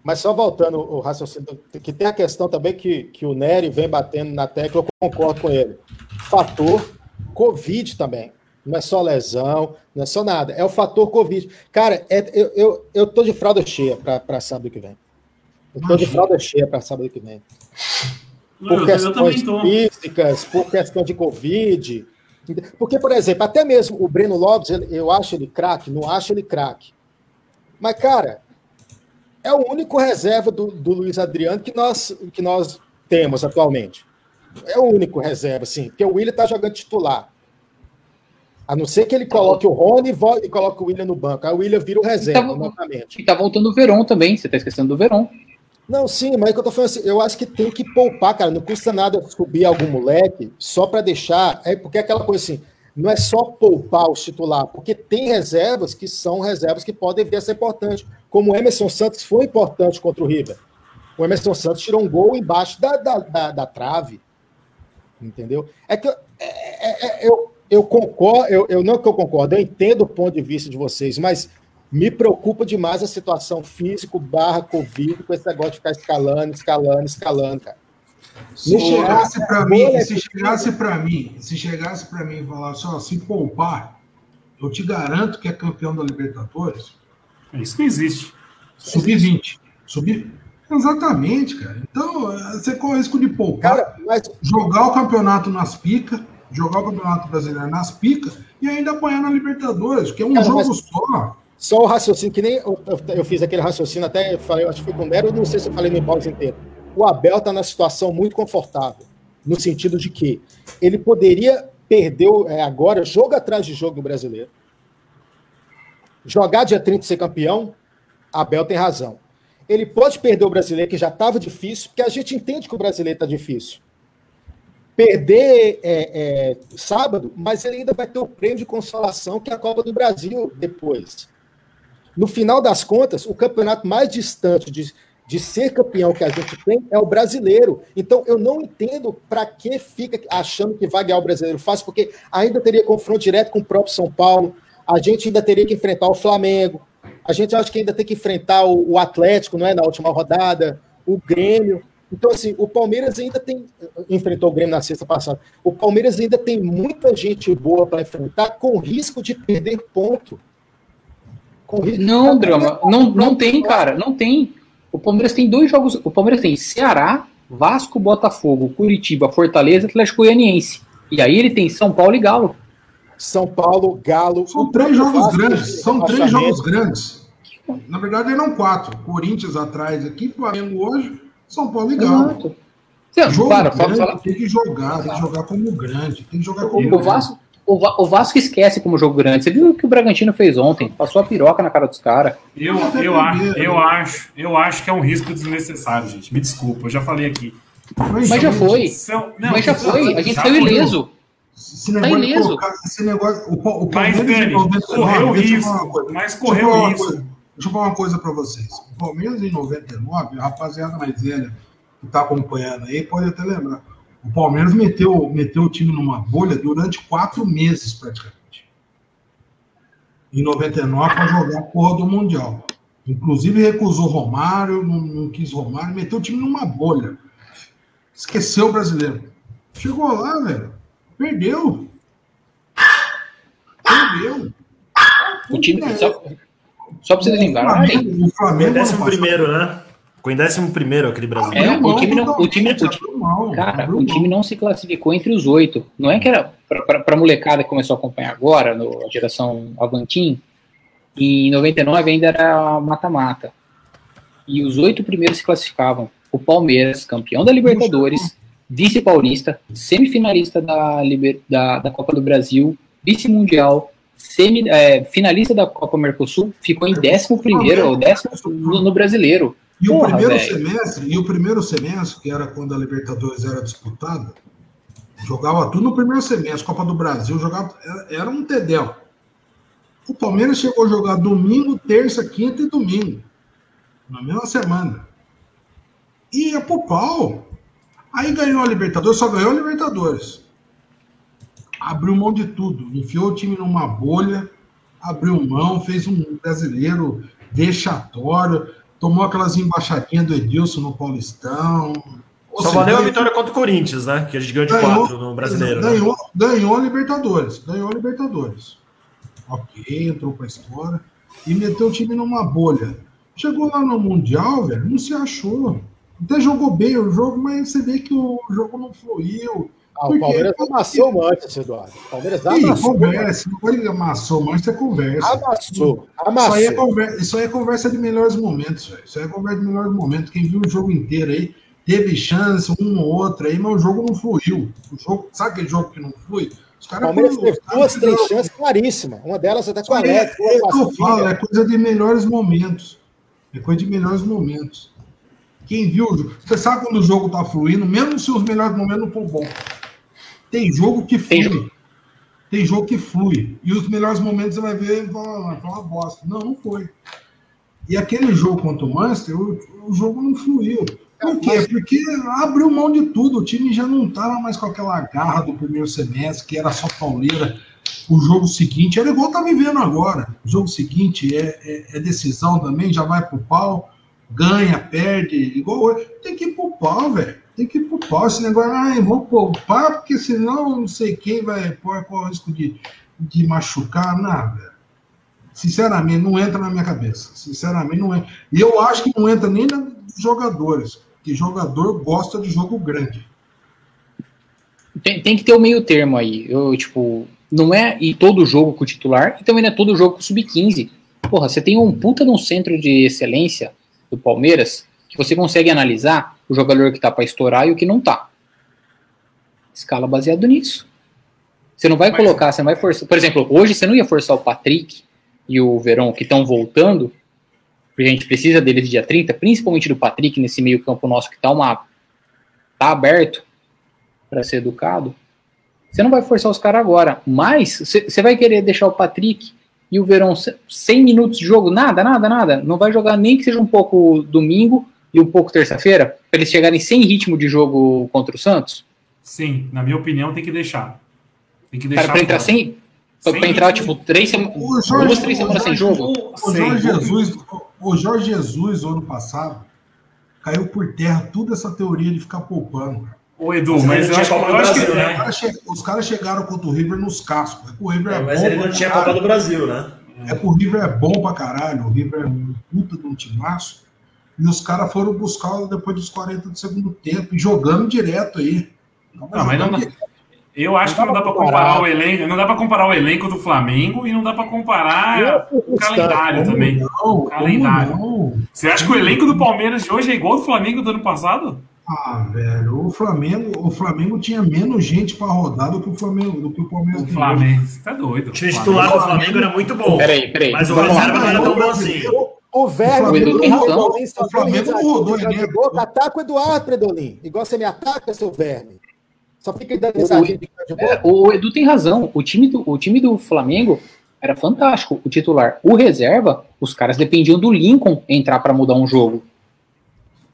Mas só voltando o raciocínio, que tem a questão também que, que o Nery vem batendo na tecla, eu concordo com ele. Fator Covid também. Não é só lesão, não é só nada. É o fator Covid. Cara, é- eu, eu, eu tô de fralda cheia para sábado que vem. Eu tô de fralda cheia para sábado que vem. Eu, Por eu questões tô. físicas, por questão de Covid. Porque, por exemplo, até mesmo o Breno Lopes, eu acho ele craque, não acho ele craque. Mas, cara, é o único reserva do, do Luiz Adriano que nós, que nós temos atualmente. É o único reserva, assim, porque o William tá jogando titular. A não ser que ele coloque o Rony e e coloque o William no banco. Aí o William vira o reserva, Então- novamente. E tá voltando o Verón também, você tá esquecendo do Verón. Não, sim, mas é que eu tô falando assim, eu acho que tem que poupar, cara. Não custa nada subir algum moleque só para deixar. É porque é aquela coisa assim, não é só poupar o titular, porque tem reservas que são reservas que podem vir a ser importantes. Como o Emerson Santos foi importante contra o River. O Emerson Santos tirou um gol embaixo da, da, da, da trave. Entendeu? É que é- é- é- eu, eu concordo, eu, eu não que eu concordo, eu entendo o ponto de vista de vocês, mas me preocupa demais a situação físico barra Covid, com esse negócio de ficar escalando, escalando, escalando, cara. Se chegasse para mim, é se chegasse para mim, se chegasse para mim e falasse, ó, se poupar, eu te garanto que é campeão da Libertadores, É Isso não existe. sub-20. Sub Exatamente, cara. Então, eh, você corre o risco de poupar, Cara, mas jogar o campeonato nas picas, jogar o campeonato brasileiro nas picas e ainda apanhar na Libertadores, que é um Cara, jogo só. só o raciocínio, que nem eu, eu- eu fiz aquele raciocínio, até eu falei, eu acho que foi com o Nero, não sei se eu falei no pause inteiro. O Abel tá na situação muito confortável, no sentido de que ele poderia perder é, agora, jogo atrás de jogo do brasileiro. Jogar dia 30 e ser campeão, Abel tem razão. Ele pode perder o brasileiro, que já estava difícil, porque a gente entende que o brasileiro está difícil. Perder é, é, sábado, mas ele ainda vai ter o prêmio de consolação, que é a Copa do Brasil depois. No final das contas, o campeonato mais distante de, de ser campeão que a gente tem é o brasileiro. Então, eu não entendo para que fica achando que vai ganhar o brasileiro fácil, porque ainda teria confronto direto com o próprio São Paulo, a gente ainda teria que enfrentar o Flamengo, a gente acha que ainda tem que enfrentar o, o Atlético, não é? Na última rodada, o Grêmio. Então, assim, o Palmeiras ainda tem. Enfrentou o Grêmio na sexta passada. O Palmeiras ainda tem muita gente boa para enfrentar, com risco de perder ponto. Com risco- Não, Drama, não, não tem, cara, não tem. O Palmeiras tem dois jogos. O Palmeiras tem Ceará, Vasco, Botafogo, Curitiba, Fortaleza, Atlético Goianiense. E aí ele tem São Paulo e Galo. São Paulo, Galo. São três jogos Vasco, grandes. São três jogos grandes. Na verdade, eram quatro. Corinthians atrás aqui, Flamengo hoje, São Paulo e Galo. Exato. Jogo para, fala, grande, fala. tem que jogar, tem que jogar como grande, tem que jogar como O, o Vasco, o, o Vasco esquece como jogo grande. Você viu o que o Bragantino fez ontem? Passou a piroca na cara dos caras. Eu, Até eu, acho, eu, acho, eu acho que é um risco desnecessário, gente. Me desculpa, eu já falei aqui. Mas já foi. São- não, Mas já foi. A gente saiu ileso. Esse negócio, de ileso. colocar, esse negócio, o, Pa- o Mas, Dani, em 99, correu risco. Mas correu risco. Deixa eu falar uma coisa para vocês. O Palmeiras em 99, a rapaziada mais velha que está acompanhando aí pode até lembrar. O Palmeiras meteu, meteu o time numa bolha durante quatro meses, praticamente. Em 99, para jogar a porra do Mundial. Inclusive recusou Romário, não, não quis Romário, meteu o time numa bolha. Esqueceu o brasileiro. Chegou lá, velho. Perdeu. Perdeu. O time. Só, só pra vocês lembrarem. O Flamengo décimo primeiro, né? Ficou em 11 primeiro aquele Brasil. É, o time não- o time- o time- Cara, o time não se classificou entre os oito. Não é que era pra, pra, pra molecada que começou a acompanhar agora, no, a geração Avantim, em 99 ainda era mata-mata. E os oito primeiros se classificavam. O Palmeiras, campeão da Libertadores, vice-paulista, semifinalista da, da, da Copa do Brasil, vice-mundial, semi, é, finalista da Copa Mercosul, ficou em décimo primeiro, ou décimo no, no brasileiro. E o Porra, primeiro velho. semestre, e o primeiro semestre, que era quando a Libertadores era disputada, jogava tudo no primeiro semestre, Copa do Brasil, jogava, era, era um tedel. O Palmeiras chegou a jogar domingo, terça, quinta e domingo, na mesma semana. E ia pro pau. Aí ganhou a Libertadores, só ganhou a Libertadores. Abriu mão de tudo, enfiou o time numa bolha, abriu mão, fez um brasileiro vexatório, tomou aquelas embaixadinhas do Edilson no Paulistão. Ou Só seja, valeu a vitória contra o Corinthians, né? Que a gente ganhou de Ganhou, 4 no brasileiro. né? Ganhou, ganhou a Libertadores. Ganhou a Libertadores. Ok, entrou pra história. E meteu o time numa bolha. Chegou lá no Mundial, velho, não se achou. Até jogou bem o jogo, mas você vê que o jogo não fluiu. Ah, o? Palmeiras amassou o Manchester, Eduardo. O Palmeiras Ih, amassou. conversa. Não pode amassou, mas você conversa. Amassou. Isso aí, é Amassou. conversa, isso aí é conversa de melhores momentos, velho. Isso aí é conversa de melhores momentos. Quem viu o jogo inteiro aí, teve chance, um ou outro aí, mas o jogo não fluiu. O jogo, sabe aquele jogo que não flui? Os O caras Palmeiras teve duas, três fizeram- chances claríssimas. Uma delas até com a é, é o eu falo, é coisa de melhores momentos. É coisa de melhores momentos. Quem viu, o jogo- você sabe quando o jogo tá fluindo, mesmo se os melhores momentos não for bom. Tem jogo que Tem flui. Tem jogo que flui. E os melhores momentos você vai ver e fala, "Ah, foi uma bosta. Não, não foi. E aquele jogo contra o Manchester, o, o jogo não fluiu. Por quê? Porque abriu mão de tudo. O time já não estava mais com aquela garra do primeiro semestre, que era só pauleira. O jogo seguinte era igual tá vivendo agora. O jogo seguinte é, é- é decisão também, já vai pro pau, ganha, perde, igual hoje. Tem que ir pro pau, velho. Tem que pau. Esse negócio, ai, vou poupar, porque senão não sei quem vai pôr qual o risco de, de machucar, nada. Sinceramente, não entra na minha cabeça. Sinceramente, não entra. E eu acho que não entra nem nos jogadores, que jogador gosta de jogo grande. Tem, tem que ter o meio termo aí. Eu, tipo, não é e todo jogo com o titular e também não é todo jogo com o sub-15. Porra, você tem um puta de um centro de excelência do Palmeiras você consegue analisar o jogador que tá pra estourar e o que não tá. Escala baseado nisso. Você não vai Mas- colocar, você não vai forçar. Por exemplo, hoje você não ia forçar o Patrick e o Verón que estão voltando, porque a gente precisa deles dia 30, principalmente do Patrick nesse meio campo nosso que tá uma tá aberto para ser educado. Você não vai forçar os caras agora, mas você você vai querer deixar o Patrick e o Verão 100 minutos de jogo, nada, nada, nada. Não vai jogar nem que seja um pouco domingo e um pouco terça-feira, para eles chegarem sem ritmo de jogo contra o Santos? Sim, na minha opinião, tem que deixar. Tem que deixar. Cara, para entrar sem. Pra entrar, tipo, três semanas. O Jorge- Duas, três semanas sem jogo. O Sem Jorge. Jesus, o Jorge Jesus, ano passado, caiu por terra toda essa teoria de ficar poupando. Ô, Edu, Mas mas eu acho, eu do acho que. Brasil, é, né? Os caras che- Os caras chegaram contra o River nos cascos. É que o River é, É, mas bom ele não tinha. Copa do Brasil, né? É que o River é bom pra caralho. O River é um puta de um timaço. E os caras foram buscar depois dos 40 do segundo tempo, e jogando direto aí. Não, mas não, dá- eu acho que não dá pra comparar o elenco, não dá para comparar o elenco do Flamengo e não dá pra comparar o calendário Como também. Não, como calendário. não? Você acha que o elenco do Palmeiras de hoje é igual ao do Flamengo do ano passado? Ah, velho, o Flamengo, o Flamengo tinha menos gente pra rodar do que o Flamengo, do que o Palmeiras O Flamengo, você tá doido. O titular do Flamengo era muito bom. Peraí, peraí. Mas o reserva não era tão bom assim. O Verme, O Edu tem razão. Predolin, só O Flamengo de elenco. boca. Ataca o Eduardo Predolin. Igual você me ataca, seu verme. Só fica dando canto de É, o Edu tem razão. O time, do, o time do Flamengo era fantástico. O titular, o reserva, os caras dependiam do Lincoln entrar pra mudar um jogo.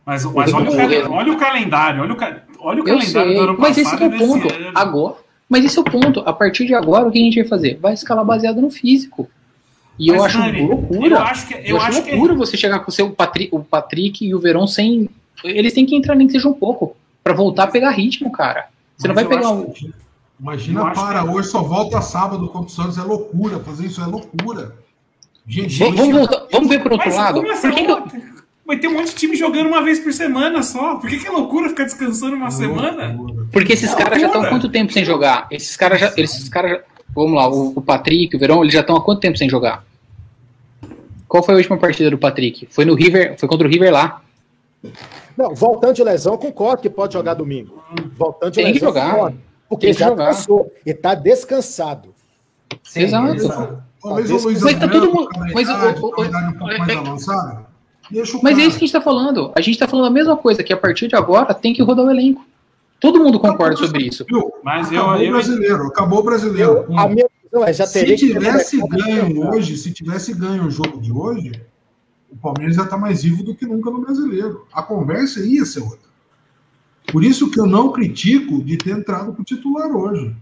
Mas, mas olha, o olha o calendário, olha o, olha o calendário sei, do ano mas esse passado que é o ponto. ano. Agora, mas esse é o ponto. A partir de agora, o que a gente vai fazer? Vai escalar baseado no físico. E eu Mas, acho Dani, loucura. Eu acho que, Eu, eu acho, acho que loucura você chegar com o seu Patri, o Patrick e o Verão sem. Eles têm que entrar nem que seja um pouco. Pra voltar a pegar ritmo, cara. Você não Mas vai eu pegar acho um. Imagina Eu acho para que- hoje, só volta sábado contra o Santos, é loucura. Fazer isso é loucura. Gente, Vamos, voltar- vamos ver por outro Mas lado. Por que que eu- Mas tem um monte de time jogando uma vez por semana só. Por que, que é loucura ficar descansando uma semana? Porque esses caras já estão há quanto tempo sem jogar? Esses caras já. Esses caras já- Vamos lá, o, o Patrick, o Verão, eles já estão há quanto tempo sem jogar? Qual foi a última partida do Patrick? Foi no River, foi contra o River lá. Não, voltando de lesão, concordo que pode jogar domingo. Voltando de Tem que lesão, jogar. concordo. Porque Tem que já jogar. cansou. E tá descansado. Sim, Exato. Talvez o Luiz Mas tá Adriano, todo mundo- mas idade, o- um mais é- avançada, o Mas é isso que a gente tá falando. A gente tá falando a mesma coisa, que a partir de agora tem que rodar o elenco. Todo mundo concorda sobre isso. Mas eu- acabou eu- o brasileiro, acabou o brasileiro. Eu, a minha visão é, já se teria tivesse ganho hoje, se tivesse ganho o jogo de hoje, o Palmeiras já está mais vivo do que nunca no brasileiro. A conversa ia ser outra. Por isso que eu não critico de ter entrado com o titular hoje.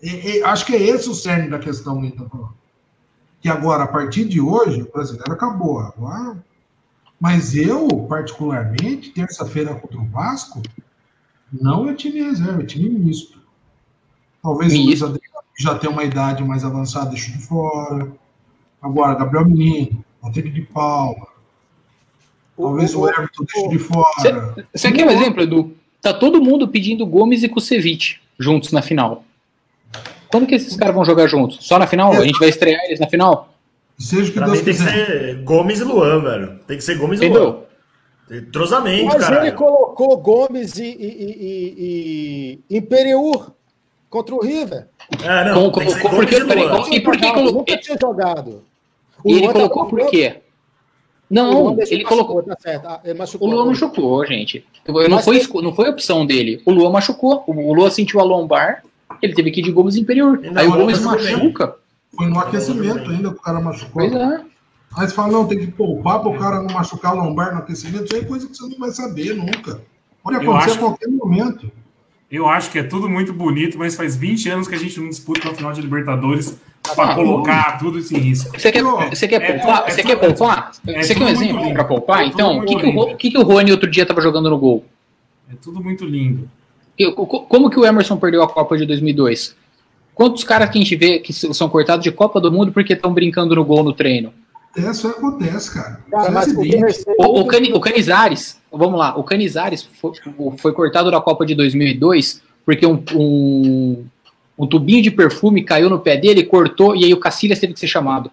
E- e acho que é esse o cerne da questão falando. Que agora, a partir de hoje, o brasileiro acabou. Agora, mas eu, particularmente, terça-feira contra o Vasco, não é time reserva, é time misto. Talvez o Luiz Misto. Adriano já tenha uma idade mais avançada, deixa de fora. Agora, Gabriel Menino, Patrick de Paula. Talvez o, Everton deixe de fora. Você quer um exemplo, Edu? Tá todo mundo pedindo Gomes e Kusevich juntos na final. Quando que esses caras vão jogar juntos? Só na final? A gente vai estrear eles na final? Seja o que Pra Deus mim tem que quiser. ser Gomes e Luan, velho. Tem que ser Gomes e Luan. Entrosamento, Mas ele caralho. colocou Gomes e, e, e, e, e Imperiur contra o River. É, não, Com- com- porque- e peraí, Nunca E por que tinha jogado, colocou- Nunca tinha jogado. O E ele Luan tá colocou por colocando- quê? Não, ele machucou, colocou. Tá certo. Ah, ele O machucou. Luan machucou, gente. Não Mas foi, não foi opção dele. O Luan machucou. O Luan sentiu a lombar. Ele teve que ir de Gomes não, Aí o Gomes machucou machuca. Foi no aquecimento ainda que o cara machucou. Pois é. Aí você fala, não, tem que poupar para o cara não machucar a lombar no aquecimento. Isso aí é coisa que você não vai saber nunca. Pode acontecer acho- a qualquer momento. Eu acho que é tudo muito bonito, mas faz 20 anos que a gente não disputa uma final de Libertadores pra Ah, colocar tudo isso em risco. Você quer, você quer é poupar? tudo- é você tudo- quer poupar? é você quer tudo um exemplo para poupar? É tudo Então, o que, que, o, o que, que o Rony outro dia estava jogando no gol? É tudo muito lindo. Eu- co- Como que o Emerson perdeu a Copa de 2002? Quantos caras que a gente vê que são cortados de Copa do Mundo porque estão brincando no gol no treino? É, Isso acontece, cara. Cara, é mas o O, o, Cani- o Canizares, vamos lá, o Canizares foi, foi cortado da Copa de 2002 porque um, um, um tubinho de perfume caiu no pé dele, cortou e aí o Cacilhas teve que ser chamado.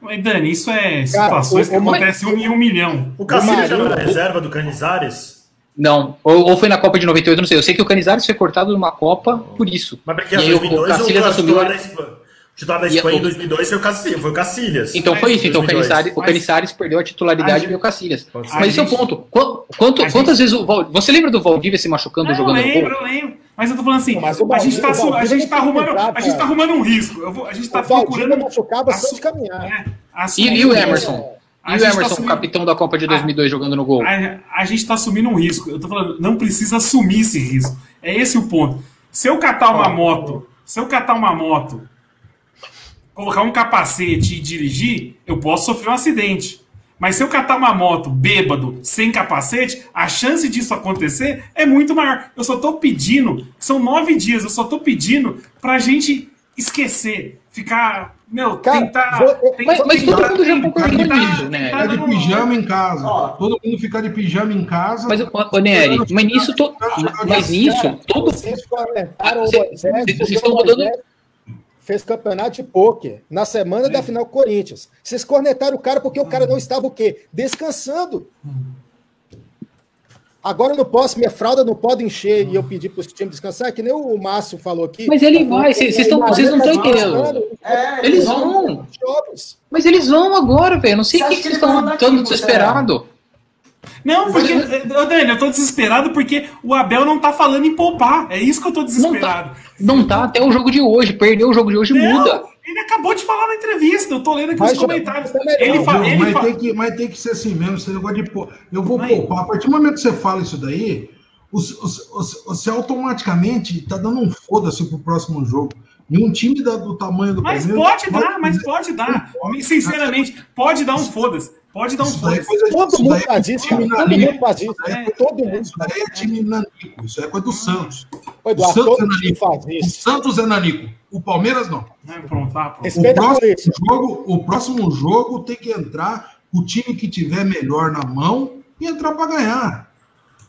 Mas, Dani, isso é Cara, situações o- que o- acontecem um em um milhão. O Cacilhas já era reserva do Canizares? Não, ou, ou foi na Copa de 98, não sei. Eu sei que o Canizares foi cortado numa Copa por isso. Mas porque E em aí o- 2002 o Cacilhas o assumiu- Espanha, o titular da Espanha o- em 2002 foi o Cacilhas. Foi o Cacilhas. Então foi isso. Então o 2002. Canizares, o Canizares perdeu a titularidade A e veio o Cacilhas. Mas esse é o gente- ponto. Qu- Quanto, a quantas vezes o Val- Você lembra do Valdívia se machucando Não, eu jogando no lembro, gol? eu lembro. Mas eu tô falando assim, Mas o a gente tá, Valdívia- su- a o gente tá Valdívia arrumando, a gente tá arrumando um risco. Eu vou- a gente tá o Valdívia procurando. machucava assu- só de caminhar. é, E, e o. Emerson? A E o gente tá Emerson, assumindo- capitão da Copa de 2002, jogando no gol? A, a gente tá assumindo um risco. Eu tô falando, não precisa assumir esse risco. É esse o ponto. Se eu catar uma moto, se eu catar uma moto, colocar um capacete e dirigir, eu posso sofrer um acidente. Mas se eu catar uma moto bêbado, sem capacete, a chance disso acontecer é muito maior. Eu só tô pedindo, são nove dias, eu só tô pedindo pra gente esquecer, ficar, meu, Cara, tentar. vou- tentar- Mas, mas todo mundo já tentar- concordou tentar- nisso, né? tentar Ficar de pijama em casa. Ó. Todo mundo ficar de pijama em casa. Mas, ô, Nery, mas nisso, to- mas nisso, todo. Vocês vocês estão mudando- Fez campeonato de pôquer na semana da final Corinthians. Vocês cornetaram o cara porque o cara não estava o quê? Descansando. Agora eu não posso, minha fralda não pode encher e eu pedir para os times descansar, que nem o Márcio falou aqui. Mas ele vai, cês tão- vocês não tão entendendo. É, Eles vão. Jogos. Mas eles vão agora, velho. Não sei o que, que que vocês ele vai estão quem, desesperados. Não, porque, ô, Dani, eu tô desesperado porque o Abel não tá falando em poupar. É isso que eu tô Não desesperado. tá, não tá até o jogo de hoje. Perdeu o jogo de hoje, Não, muda. Ele acabou de falar na entrevista, eu tô lendo aqui Vai os jogar- comentários. tá melhor, Ele, Não, fa- viu? ele mas, fa- tem que, mas tem que ser assim mesmo. Esse negócio de pô, eu vou Mas- poupar. A partir do momento que você fala isso daí, os- os- os- você automaticamente tá dando um foda-se pro próximo jogo. E um time da- do tamanho do Mas Palmeiras- pode dar, mas pode dar. Sinceramente, pode dar um foda-se. Pode dar um é coisa de- Todo mundo é faz isso, cara. time Todo mundo faz isso. É. Todo mundo. Isso daí é time nanico. Isso é coisa do Santos. Eduardo, Santos todo é nanico. faz O isso. Santos é nanico. O Palmeiras não. É, pronto, tá, pronto. O próximo, jogo, o próximo jogo tem que entrar o time que tiver melhor na mão e entrar para ganhar.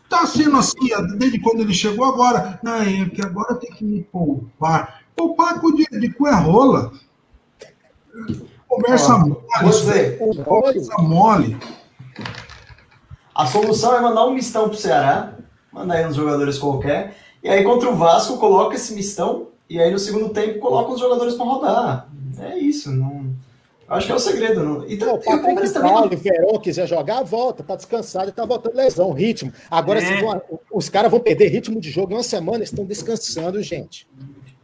Tá sendo assim desde quando ele chegou agora. Não, é que agora tem que me poupar. Poupar com de, de cu é rola. Conversa mole. Você. Conversa mole. A solução é mandar um mistão pro Ceará, mandar aí uns jogadores qualquer, e aí contra o Vasco coloca esse mistão, e aí no segundo tempo coloca os jogadores para rodar. É isso, não. Acho que é o segredo. Não? E, Não, o Patrick. Paulo, Verão quiser jogar, volta, tá descansado e tá voltando lesão, ritmo. Agora, É. vão- os caras vão perder ritmo de jogo em uma semana, eles estão descansando, gente.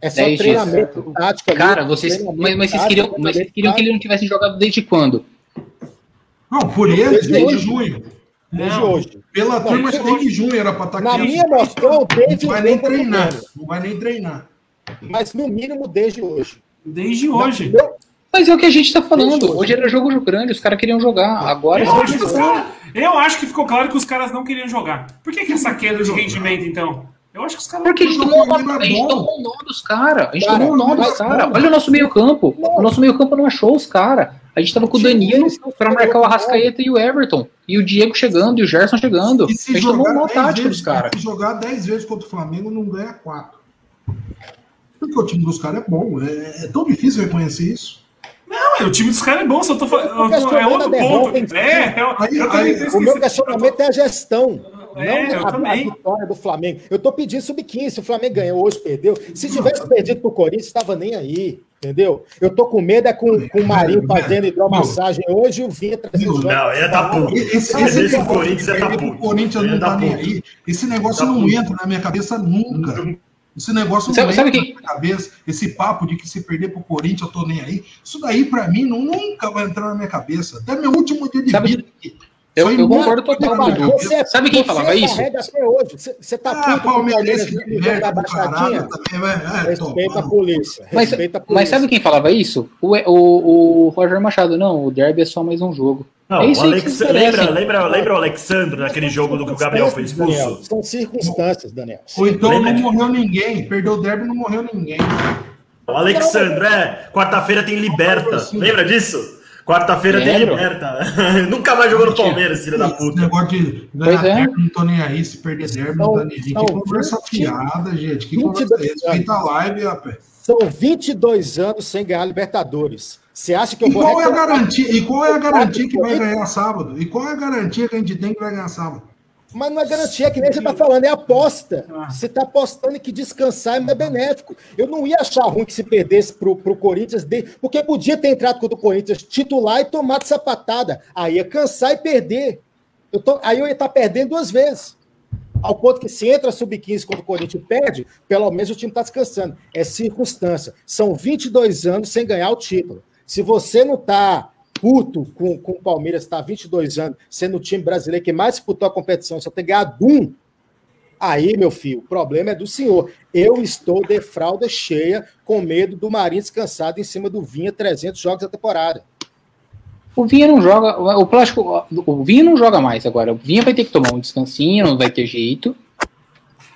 É só É treinamento tático. ali, Cara, vocês, mas, mas vocês queriam, mas vocês queriam que ele não tivesse jogado desde quando? Não, por ele, Desde desde, hoje. junho. Desde Não. hoje. Pela Não, turma, desde junho era para estar Na aqui. minha noção, desde Não vai o nem treinar. Não vai nem treinar. Mas no mínimo desde hoje. Desde hoje. Não, Mas é o que a gente tá falando. Hoje. Hoje era jogo grande, os caras queriam jogar. Agora Eu acho, que eu acho que ficou claro que os caras não queriam jogar. Por que, que essa queda de rendimento, então? Eu acho que os caras. Porque a gente tomou, a gente é o nó dos caras. A gente Cara, tomou o nó dos caras. Olha o nosso meio campo. O nosso meio campo não achou os caras. A gente tava com o Danilo pra marcar o Arrascaeta e o Everton. E o Diego chegando, e o Gerson chegando. E A se gente tomou o nó 10 tático vezes, dos caras. se jogar 10 vezes contra o Flamengo, não ganha 4. Porque o time dos caras é bom. É, é tão difícil reconhecer isso. Não, o time dos caras é bom, só tô falando. É outro derrota ponto. É, eu, Aí- eu aí- também tô O meu questionamento é a gestão. É, não eu a, a vitória do Flamengo. Eu tô pedindo sub-15. Se o Flamengo ganhou hoje, perdeu. Se tivesse perdido pro Corinthians, estava nem aí. Entendeu? Eu tô com medo é com, com o Marinho fazendo hidromassagem hoje e o Vinha trazendo Não, ele tá puto. Esse, esse, esse Corinthians é perder pro puto. Corinthians não tá tá nem aí. Esse negócio não entra na minha cabeça nunca. Esse negócio não Sabe- sabe entra quem- na minha cabeça. Esse papo de que se perder pro Corinthians eu tô nem aí. Isso daí, pra mim, não, nunca vai entrar na minha cabeça. Até meu último dia de Sabe- vida. Eu, eu concordo total com o Sabe quem falava isso? Você, você tá Ah, puto com o palmeirense do caralho baixadinha? É, Respeita a polícia. Mas, Respeita a polícia. mas sabe quem falava isso? O, o, o Roger Machado. Não, o Derby é só mais um jogo. Não, é isso o aí Alex, que lembra, lembra, lembra o Alexandre naquele jogo do que o Gabriel foi expulso? Daniel, São circunstâncias, Daniel. Ou então Lembra não morreu ninguém. Perdeu o derby não morreu ninguém. O Alexandre, é, quarta-feira tem Liberta. Assim. Lembra disso? Quarta-feira tem. Liberta. <laughs> Nunca mais jogou no Palmeiras, filho da Esse puta. negócio de ganhar é. derby, não tô nem aí. Se perder derby, não tá nem aí. Que conversa 20, fiada, gente. Que 22 conversa é essa? Respeita a live, rapaz. São 22 anos sem ganhar Libertadores. Você acha que eu E vou qual é a garantia? E qual é a garantia que vai ganhar sábado? E qual é a garantia que a gente tem que vai ganhar sábado? Mas não é garantia, que nem você está falando, é aposta. Você está apostando que descansar é benéfico. Eu não ia achar ruim que se perdesse para o Corinthians, de- porque podia ter entrado contra o Corinthians titular e tomado sapatada. Aí ia cansar e perder. Eu tô- aí eu ia estar perdendo duas vezes. Ao ponto que se entra sub-15 contra o Corinthians e perde, pelo menos o time está descansando. É circunstância. São 22 anos sem ganhar o título. Se você não está puto com, com o Palmeiras, está há 22 anos, sendo o time brasileiro que mais disputou a competição, só tem ganhado um, aí, meu filho, o problema é do senhor. Eu estou de fralda cheia, com medo do Marinho descansado em cima do Vinha, 300 jogos da temporada. O Vinha não joga. O plástico. O Vinha não joga mais agora. O Vinha vai ter que tomar um descansinho, não vai ter jeito.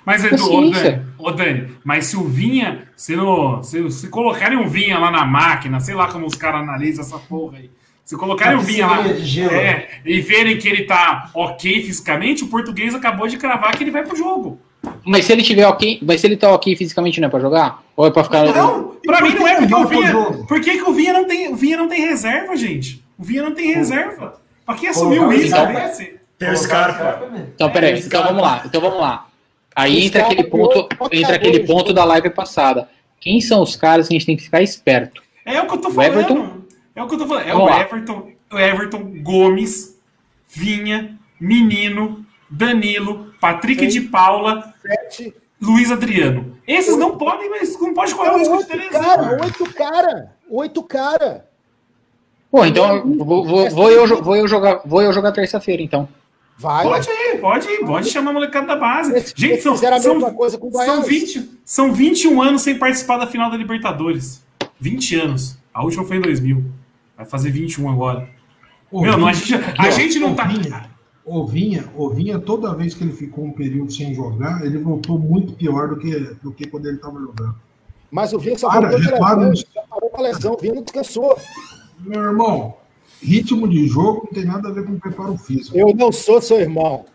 Mas, Edu, ô Paciência. Dani, ô Dani, mas se o Vinha, se, no, se, se colocarem um Vinha lá na máquina, sei lá como os caras analisam essa porra aí. Se colocarem o Vinha lá é, e verem que ele tá ok fisicamente, o português acabou de cravar que ele vai pro jogo. Mas se ele tiver ok. Mas se ele tá ok fisicamente, não é pra jogar? Ou é pra ficar. Não, pra mim não é porque o Vinha. jogo. Por que, que o Vinha não tem. O Vinha não tem reserva, gente? O Vinha não tem reserva. Pra que assumir o Colocar o Scarpa. desse? Tem o Scarpa. Então, peraí. É, Então vamos lá. Então vamos lá. Aí entra aquele ponto. Entra aquele ponto da live passada. Quem são os caras que a gente tem que ficar esperto? É o que eu tô O falando. É o que eu tô falando. É Vamos o. Everton, o Everton Gomes, Vinha, Menino, Danilo, Patrick de Paula, Sete, Luiz Adriano. Esses não podem, mas não pode correr o risco de oito ter cara, oito cara, oito cara. Pô, então eu vou, vou, vou eu, jo- vou eu jogar, vou eu jogar terça-feira, então. Vai. Pode ir, pode ir, pode chamar a molecada da base. Eles- Gente, são, são, coisa com o são, Goiás. 20, são 21 anos sem participar da final da Libertadores. 20 anos. A última foi em 2000. Vai fazer 21 agora. Ô, Meu, não, a gente, a gente não tá. Vinha, o Vinha, o Vinha, toda vez que ele ficou um período sem jogar, ele voltou muito pior do que, do que quando ele estava jogando. Mas o Vinha só Para, voltou de repara lesão, já parou com a lesão, o Vinha não descansou. Meu irmão, ritmo de jogo não tem nada a ver com preparo físico. Eu não sou seu irmão.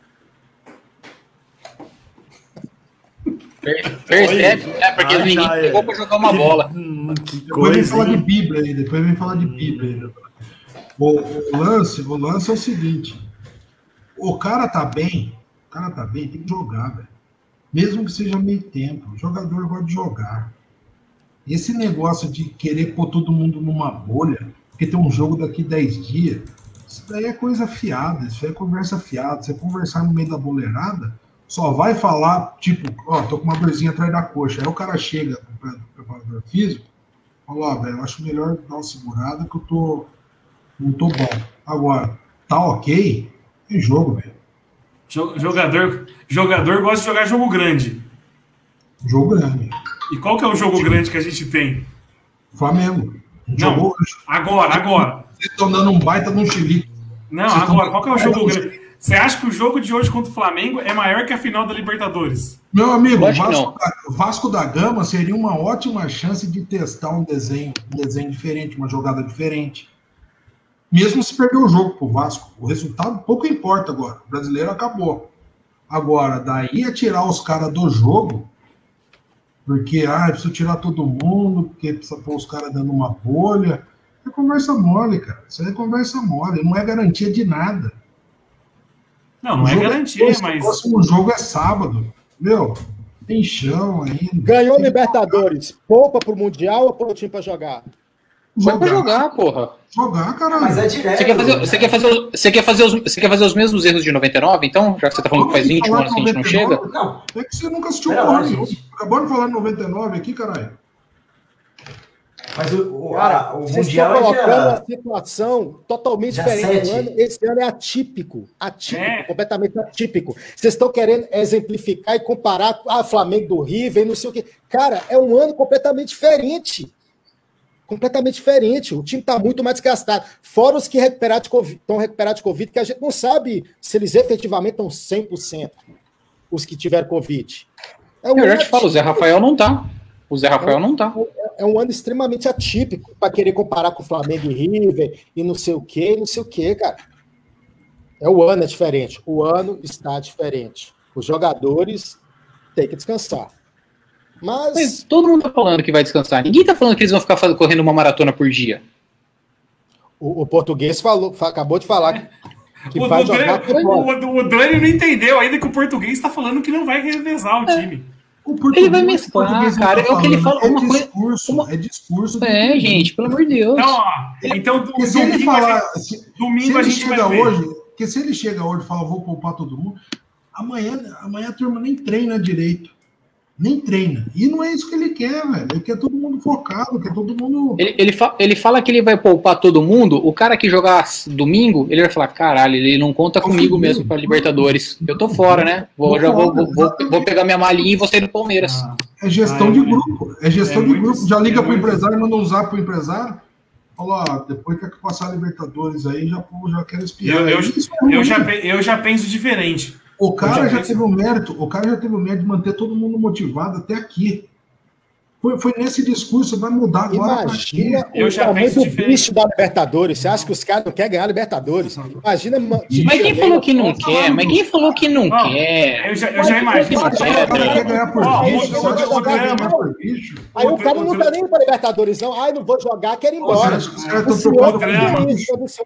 Percebe, né? Porque Ah, ninguém é. pegou pra jogar uma bola. Hum, que Depois vem coisa, falar de hein? Bíblia aí, depois vem falar de Bíblia ainda. O, o lance, o lance é o seguinte: o cara tá bem, o cara tá bem, tem que jogar, velho. Mesmo que seja meio tempo, o jogador gosta de jogar. E esse negócio de querer pôr todo mundo numa bolha, porque tem um jogo daqui 10 dias, isso daí é coisa fiada, isso aí é conversa fiada. Você conversar no meio da boleirada, só vai falar, tipo, ó, tô com uma dorzinha atrás da coxa. Aí o cara chega pro pre- preparador físico, fala, ó, velho, eu acho melhor dar uma segurada que eu tô. Não tô bom. Agora, tá ok? É jogo, velho. Jo- Jogador, jogador gosta de jogar jogo grande. Jogo grande. E qual que é o jogo grande que a gente tem? Flamengo. Não. Jogou. Agora, agora. Vocês estão dando um baita de um chilique. Não, Vocês agora, qual que é o jogo grande? Você acha que o jogo de hoje contra o Flamengo é maior que a final da Libertadores? Meu amigo, Vasco da, Vasco da Gama seria uma ótima chance de testar um desenho, um desenho diferente, uma jogada diferente. Mesmo se perder o jogo pro Vasco, o resultado pouco importa agora. O brasileiro acabou. Agora, daí a tirar os caras do jogo, porque ah, preciso tirar todo mundo, porque precisa pôr os caras dando uma bolha. É conversa mole, cara. Isso aí é conversa mole, não é garantia de nada. Não, não O é garantia, o mas. próximo jogo é sábado. Meu, tem chão ainda. Ganhou Tem- Libertadores. Poupa pro Mundial ou põe o time pra jogar? Foi pra jogar, porra. Jogar, caralho. Mas é direto. Você quer, fazer, você, quer fazer, você, quer fazer os, você quer fazer os mesmos erros de 99, então? Já que você tá falando que faz 20 anos que a gente não chega? Não, É que você nunca assistiu o gente. Acabou de falar de 99 aqui, caralho. Mas o, o, Cara, a- o vocês estão Mundial é colocando dia... a situação totalmente dia diferente. ano- esse ano é atípico. Atípico, É. completamente atípico. Vocês estão querendo exemplificar e comparar com a Flamengo do River e não sei o quê. Cara, é um ano completamente diferente. Completamente diferente. O time está muito mais desgastado. Fora os que recuperaram de COVID- estão recuperados de Covid, que a gente não sabe se eles efetivamente estão 100%. Os que tiveram Covid. É um Eu já te falo, o Zé Rafael não tá. O Zé Rafael não tá. é um ano extremamente atípico para querer comparar com o Flamengo e River e não sei o quê, e não sei o quê, cara. É o ano é diferente. O ano está diferente. Os jogadores têm que descansar. Mas, Mas todo mundo tá falando que vai descansar. Ninguém tá falando que eles vão ficar correndo uma maratona por dia. o, o português falou, fa- acabou de falar que, <laughs> que O, vai o, jogar Dani, o, o Dani não entendeu ainda que o português está falando que não vai revezar o time. O português- Ele vai mesclar, português não cara, tá é o que ele fala, uma coisa- discurso, uma- É discurso. É, português. gente, pelo amor de Deus. Então, ó, então do, se ele domingo, falar. a gente, Se, se domingo a ele gente vai chega ver. hoje. Porque se ele chega hoje e fala, vou poupar todo mundo, amanhã, amanhã a turma nem treina direito. Nem treina. E não é isso que ele quer, velho. Ele quer todo mundo focado, quer todo mundo. Ele, ele, fa- ele fala que ele vai poupar todo mundo. O cara que jogar domingo, ele vai falar: caralho, ele não conta comigo mesmo pra Libertadores. Eu tô fora, né? Vou, já vou, vou, vou, vou pegar minha malinha e vou sair do Palmeiras. Ah, É gestão Ah, é de muito- grupo. É gestão é de muito- grupo. Já liga é pro muito- empresário, manda um zap pro empresário. Fala, ó, depois que passar a Libertadores aí, já, já quero espiar. Eu, eu, é eu, já, eu já penso diferente. O cara eu já teve o mérito, o cara já teve o mérito de manter todo mundo motivado até aqui. Foi, foi nesse discurso, vai mudar agora. pra Imagina? Eu o tamanho do diferente. bicho da Libertadores. Você acha que os caras não querem ganhar a Libertadores? Imagina. ma- Mas quem falou que não quer? Mas quem falou que não quer? Eu já, eu já imagino. O é, cara quer ganhar por Ó, bicho, o- você acha que o- o cara quer o- ganhar por bicho? Aí o, O- cara não tá nem para Libertadores, não. Ai, não vou jogar, quero ir embora. os caras estão preocupados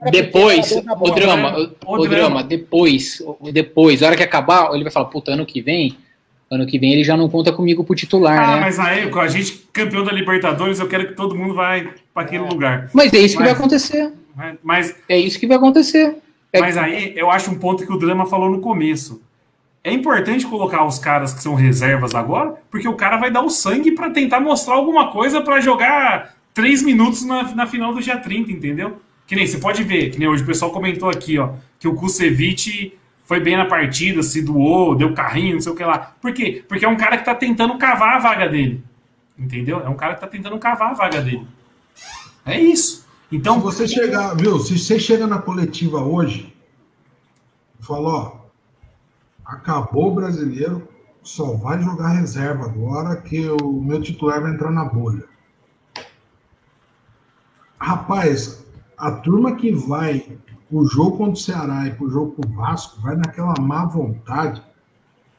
é Depois, o drama, o, drama. depois, depois, a hora que acabar, ele vai falar, puta, ano que vem, ano que vem ele já não conta comigo pro titular, Ah, né? mas aí, com a gente campeão da Libertadores, eu quero que todo mundo vai para aquele lugar. Mas é isso que Mas- vai acontecer. Mas, É isso que vai acontecer. É- mas aí eu acho um ponto que o Drama falou no começo. É importante colocar os caras que são reservas agora, porque o cara vai dar o sangue para tentar mostrar alguma coisa para jogar três minutos na, na final do dia 30, entendeu? Que nem você pode ver, que nem hoje o pessoal comentou aqui, ó, que o Kusevich foi bem na partida, se doou, deu carrinho, não sei o que lá. Por quê? Porque é um cara que tá tentando cavar a vaga dele. Entendeu? É um cara que tá tentando cavar a vaga dele. É isso. Então, Se você chegar, viu? Se você chega na coletiva hoje fala, ó, acabou o brasileiro, só vai jogar reserva agora que o meu titular vai entrar na bolha. Rapaz, A turma que vai o jogo contra o Ceará e pro jogo com o Vasco vai naquela má vontade.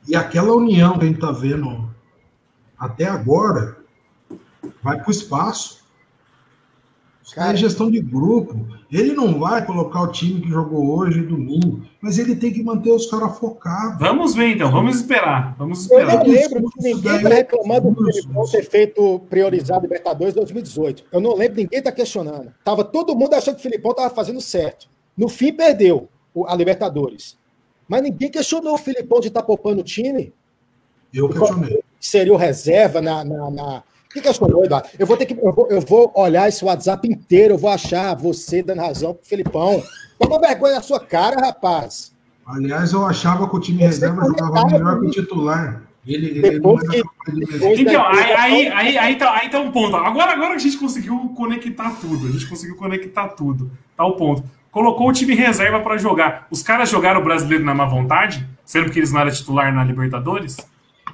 E aquela união que a gente tá vendo até agora vai pro espaço. Cara, é gestão de grupo. Ele não vai colocar o time que jogou hoje domingo, mas ele tem que manter os caras focados. Vamos ver então, vamos esperar. Vamos Eu esperar. não lembro que ninguém está reclamando do Filipão ter feito priorizar Libertadores 2018. Eu não lembro, ninguém está questionando. Tava todo mundo achando que o Filipão estava fazendo certo. No fim, perdeu a Libertadores. Mas ninguém questionou o Filipão de estar poupando o time. Eu questionei. Seria o reserva na. na, na... Quem questionou, Eduardo? Eu vou ter que. Eu vou, eu vou olhar esse WhatsApp inteiro, eu vou achar você dando razão pro Filipão. Toma vergonha na sua cara, rapaz. Aliás, eu achava que o time Você reserva jogava conectado, melhor que o né? titular. Ele, ele Depois não que- era capaz de depois. Então, aí, aí, aí, aí, tá, aí tá um ponto. Agora, agora a gente conseguiu conectar tudo. A gente conseguiu conectar tudo. Tá o ponto. Colocou o time reserva pra jogar. Os caras jogaram o brasileiro na má vontade, sendo que eles não eram titular na Libertadores?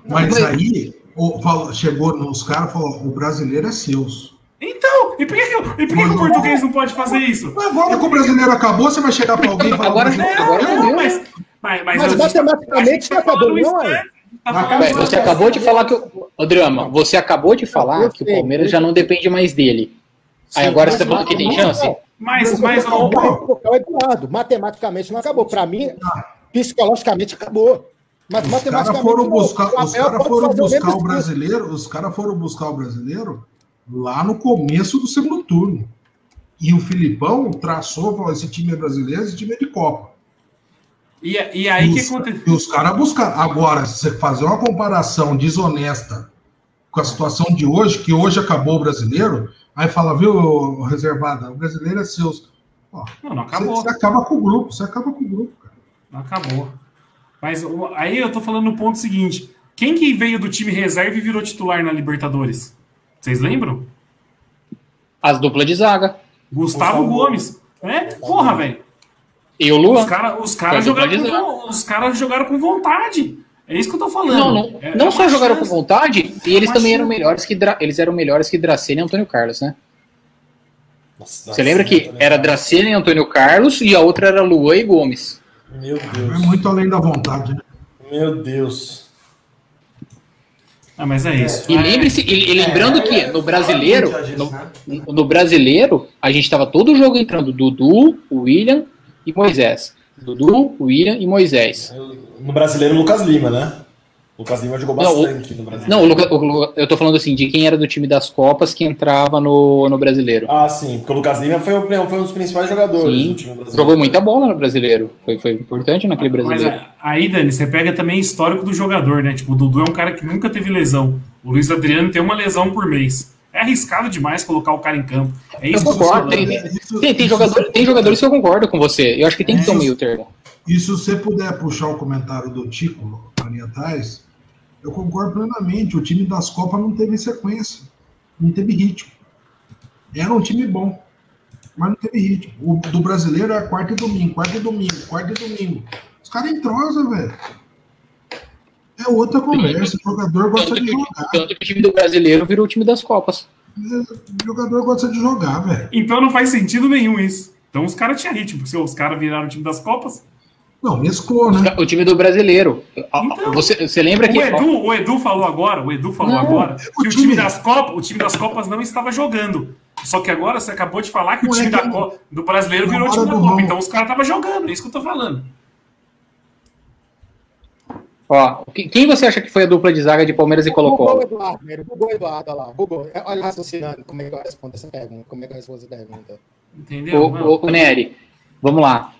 Mas aí o- chegou nos caras e falou: o brasileiro é seus. Então, e por que, que, e por que, que o português não pode fazer isso? Agora que o brasileiro acabou, você vai chegar para alguém e falar: Agora- "Mas eu- agora Não, não deu. mas, mas, mas, Mas matematicamente a gente tá não não, né? é? Tá você né? acabou de falar que. o- Ô, Drama, você acabou de falar que o Palmeiras já não depende mais dele. Aí agora você tá falando que tem chance? Mas, Mas mas, o Eduardo, matematicamente não acabou. Para mim, psicologicamente acabou. Mas Os caras matematicamente foram não. buscar, O os Abel cara pode foram o buscar mesmo o brasileiro, os caras foram buscar o brasileiro lá no começo do segundo turno. E o Filipão traçou, falou: esse time é brasileiro, esse time é de Copa. e, e aí o e que os, aconteceu? e os caras buscaram. Agora, se você fazer uma comparação desonesta com a situação de hoje, que hoje acabou o brasileiro, aí fala, viu, reservada, o brasileiro é seu. Ó, Não, não você, acabou. você acaba com o grupo, você acaba com o grupo, cara. Não acabou. Mas o- aí eu tô falando no ponto seguinte: quem que veio do time reserva e virou titular na Libertadores? Vocês lembram? As duplas de zaga. Gustavo Gomes. É? Porra, velho. E o Os Luan. caras os cara jogaram, com, os cara jogaram com vontade. É isso que eu tô falando. Não, não, É- não é só jogaram com chance. vontade, e eles uma também eram chance. melhores que Dra- eles eram melhores que Dracena e Antônio Carlos, né? Nossa, Você lembra que era. Dracena e Antônio Carlos e a outra era Luan e Gomes. Meu É Deus. muito além da vontade, né? Meu Deus. Ah, mas é isso. E É, lembre-se, e, e lembrando É, que é, no brasileiro, muito disso, no, no brasileiro, a gente tava todo jogo entrando Dudu, William e Moisés. Dudu, William e Moisés. No brasileiro, Lucas Lima, né? Lucas Lima jogou Não, o- bastante no brasileiro. Não, o Luca- o eu tô falando assim, de quem era do time das Copas que entrava no, no brasileiro. Ah, sim, porque o Lucas Lima foi, o- foi um dos principais jogadores Sim, do time brasileiro. Jogou muita bola no brasileiro. Foi, foi importante naquele Mas brasileiro. a- aí, Dani, você pega também histórico do jogador, né? Tipo, o Dudu é um cara que nunca teve lesão. O Luiz Adriano tem uma lesão por mês. É arriscado demais colocar o cara em campo. É Eu isso que eu concordo, tem, tem, tem, jogador, tem jogadores que eu concordo com você. Eu acho que tem que ter um meio termo. E se você puder puxar o comentário do Tico ali atrás, eu concordo plenamente. O time das Copas não teve sequência, não teve ritmo. Era um time bom, mas não teve ritmo. O do brasileiro é quarta e domingo, quarta e domingo, quarta e domingo. Os caras entrosam, velho. É outra conversa. O jogador gosta Tanto de que, jogar. tanto que o time do brasileiro virou o time das Copas. O jogador gosta de jogar, velho. Então não faz sentido nenhum isso. Então os caras tinham ritmo. Se os caras viraram o time das Copas. Não, mesclou, né? O time do brasileiro. Então, você, você lembra O que. Edu, o Edu falou agora, o Edu falou Não, agora o que o time- time das Copas, o time das Copas não estava jogando. Só que agora você acabou de falar que o é time que da não- Co- do brasileiro virou o time da Copa. ramo- Então os caras estavam jogando, é isso que eu tô falando. Ó, que- quem você acha que foi a dupla de zaga de Palmeiras e Bugou o Colo-Colo? Eduardo, Nery, bugou o Eduardo, olha lá. Bugou. Olha raciocinando como é que eu respondo essa pergunta. Como é que eu respondo essa pergunta? Entendeu? O, o, o Nery, vamos lá.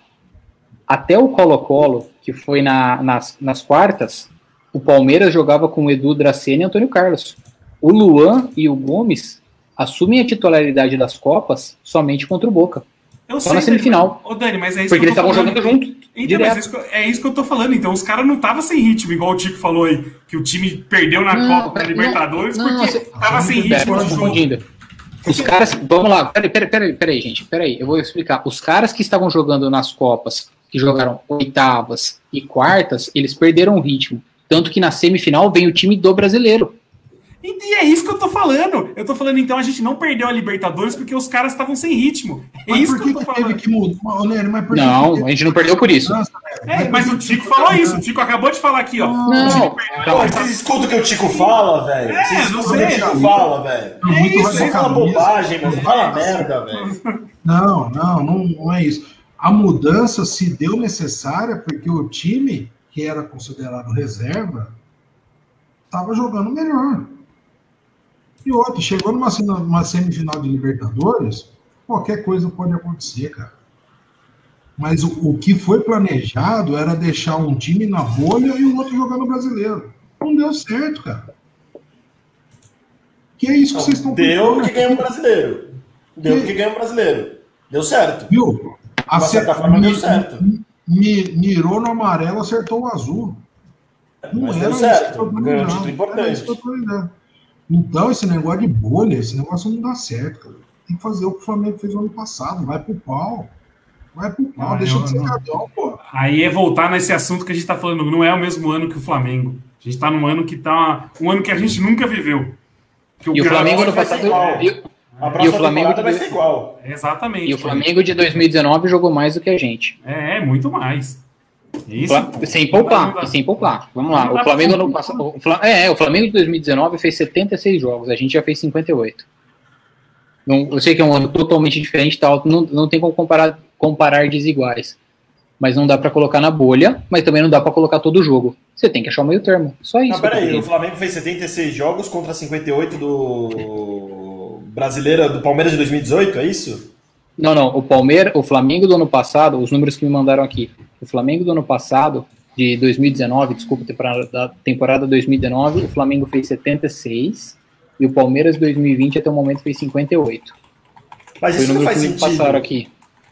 Até o Colo-Colo, que foi na- nas, nas quartas, o Palmeiras jogava com o Edu Dracena e Antônio Carlos. O Luan e o Gomes assumem a titularidade das Copas somente contra o Boca. Eu Só na semifinal. Ô, Dani, mas é isso Porque que eles eu tô estavam jogando junto. Então, direto. mas é isso, que eu, é isso que eu tô falando. Então, os caras não estavam sem ritmo, igual o Tico falou aí, que o time perdeu na Não, Copa, na Libertadores, não, porque tava sem Pera, ritmo tô de jogo. confundindo. Os caras. Vamos lá, peraí, peraí, peraí, peraí, gente. Peraí, eu vou explicar. Os caras que estavam jogando nas Copas, que jogaram oitavas e quartas, eles perderam o ritmo. Tanto que na semifinal vem o time do brasileiro. E é isso que eu tô falando. Eu tô falando, então, a gente não perdeu a Libertadores porque os caras estavam sem ritmo. É Mas isso por que eu que, tô falando. que mudar? Mas por Não, que a gente não perdeu por isso. É, mas o Tico falou isso. O Tico acabou de falar aqui, ó. Não, Pô, vocês escutam o que o Tico fala, velho? É, Vocês não escutam o que o. Tico fala, velho? Muito É isso, Você fala bobagem, mas não fala merda, velho. Não, não, não, não é isso. A mudança se deu necessária porque o time, que era considerado reserva, estava jogando melhor. E outro, chegou numa, numa semifinal de Libertadores, qualquer coisa pode acontecer, cara. Mas o, o que foi planejado era deixar um time na bolha e o outro jogando brasileiro. Não deu certo, cara. Que é isso que vocês estão Deu porque ganhou um brasileiro. Deu porque ganhou um brasileiro. Deu certo. Viu? De uma certa forma, deu certo. Mi- mirou no amarelo, acertou o azul. Não Mas era deu isso certo. Ganhou um título importante. Então, esse negócio de bolha, esse negócio não dá certo, cara. Tem que fazer o que o Flamengo fez no ano passado. Vai pro pau. Vai pro pau. Ah, Deixa eu de ser não- gadão, pô. Aí é voltar nesse assunto que a gente tá falando. Não é o mesmo ano que o Flamengo. A gente tá num ano que tá. Um ano que a gente nunca viveu. Que E o Flamengo ano vai ser passado. igual. e- A próxima Flamengo vai ser igual. Exatamente. E o Flamengo de 2019 jogou mais do que a gente. É, é, muito mais. Isso, sem Não poupar, não sem poupar. Vamos lá. Não O Flamengo pra- no passado. o É, o Flamengo de 2019 fez 76 jogos, a gente já fez 58. Não, eu sei que é um ano totalmente diferente, tal, não, não tem como comparar, comparar desiguais. Mas não dá pra colocar na bolha, mas também não dá pra colocar todo o jogo. Você tem que achar o meio termo. Só isso. Não, peraí, o. Flamengo fez 76 jogos contra 58 do Brasileira do Palmeiras de 2018, é isso? Não, não. O Palmeiras, o Flamengo do ano passado, os números que me mandaram aqui. O Flamengo do ano passado, de 2019, desculpa, temporada, da temporada 2019, o Flamengo fez 76 e o Palmeiras 2020 até o momento fez 58. Mas Foi isso não faz sentido. passaram aqui.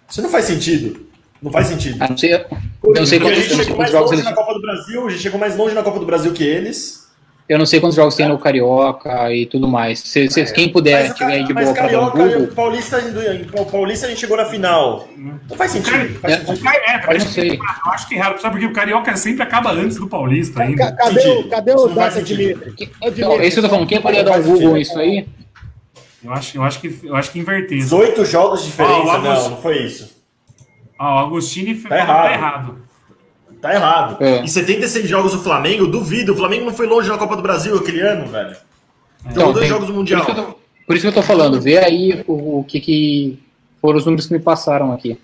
Isso não faz sentido. Não faz sentido. Ah, não sei, não sei Porque a quantos, gente chegou quantos mais longe eles, na Copa do Brasil, a gente chegou mais longe na Copa do Brasil que eles. Eu não sei quantos jogos tem no Carioca e tudo mais. Se, se- quem puder Mas, tiver aí de mas boa dar um Carioca, Google, o Paulista, o Paulista a gente chegou na final. Não faz sentido. faz É. sentido. Cari- é, eu não sei. eu acho que é errado, sabe? Porque o Carioca sempre acaba antes do Paulista ainda. Cadê, o, cadê Isso o Data. Dimitri? Então, é isso que eu tô falando. Quem puder dar um Google nisso aí, Eu acho, eu acho que eu acho que inverteu. 18 jogos de diferença, Ó, o Agus- não, não foi isso. Ó, o Agostini Tá errado. tá errado. Tá errado. É. E 76 jogos do Flamengo, duvido. O Flamengo não foi longe na Copa do Brasil aquele ano, velho. Jogou Então, dois tem- jogos do Por Mundial. isso, que eu tô, por isso que eu tô falando, vê aí o, o que, que foram os números que me passaram aqui.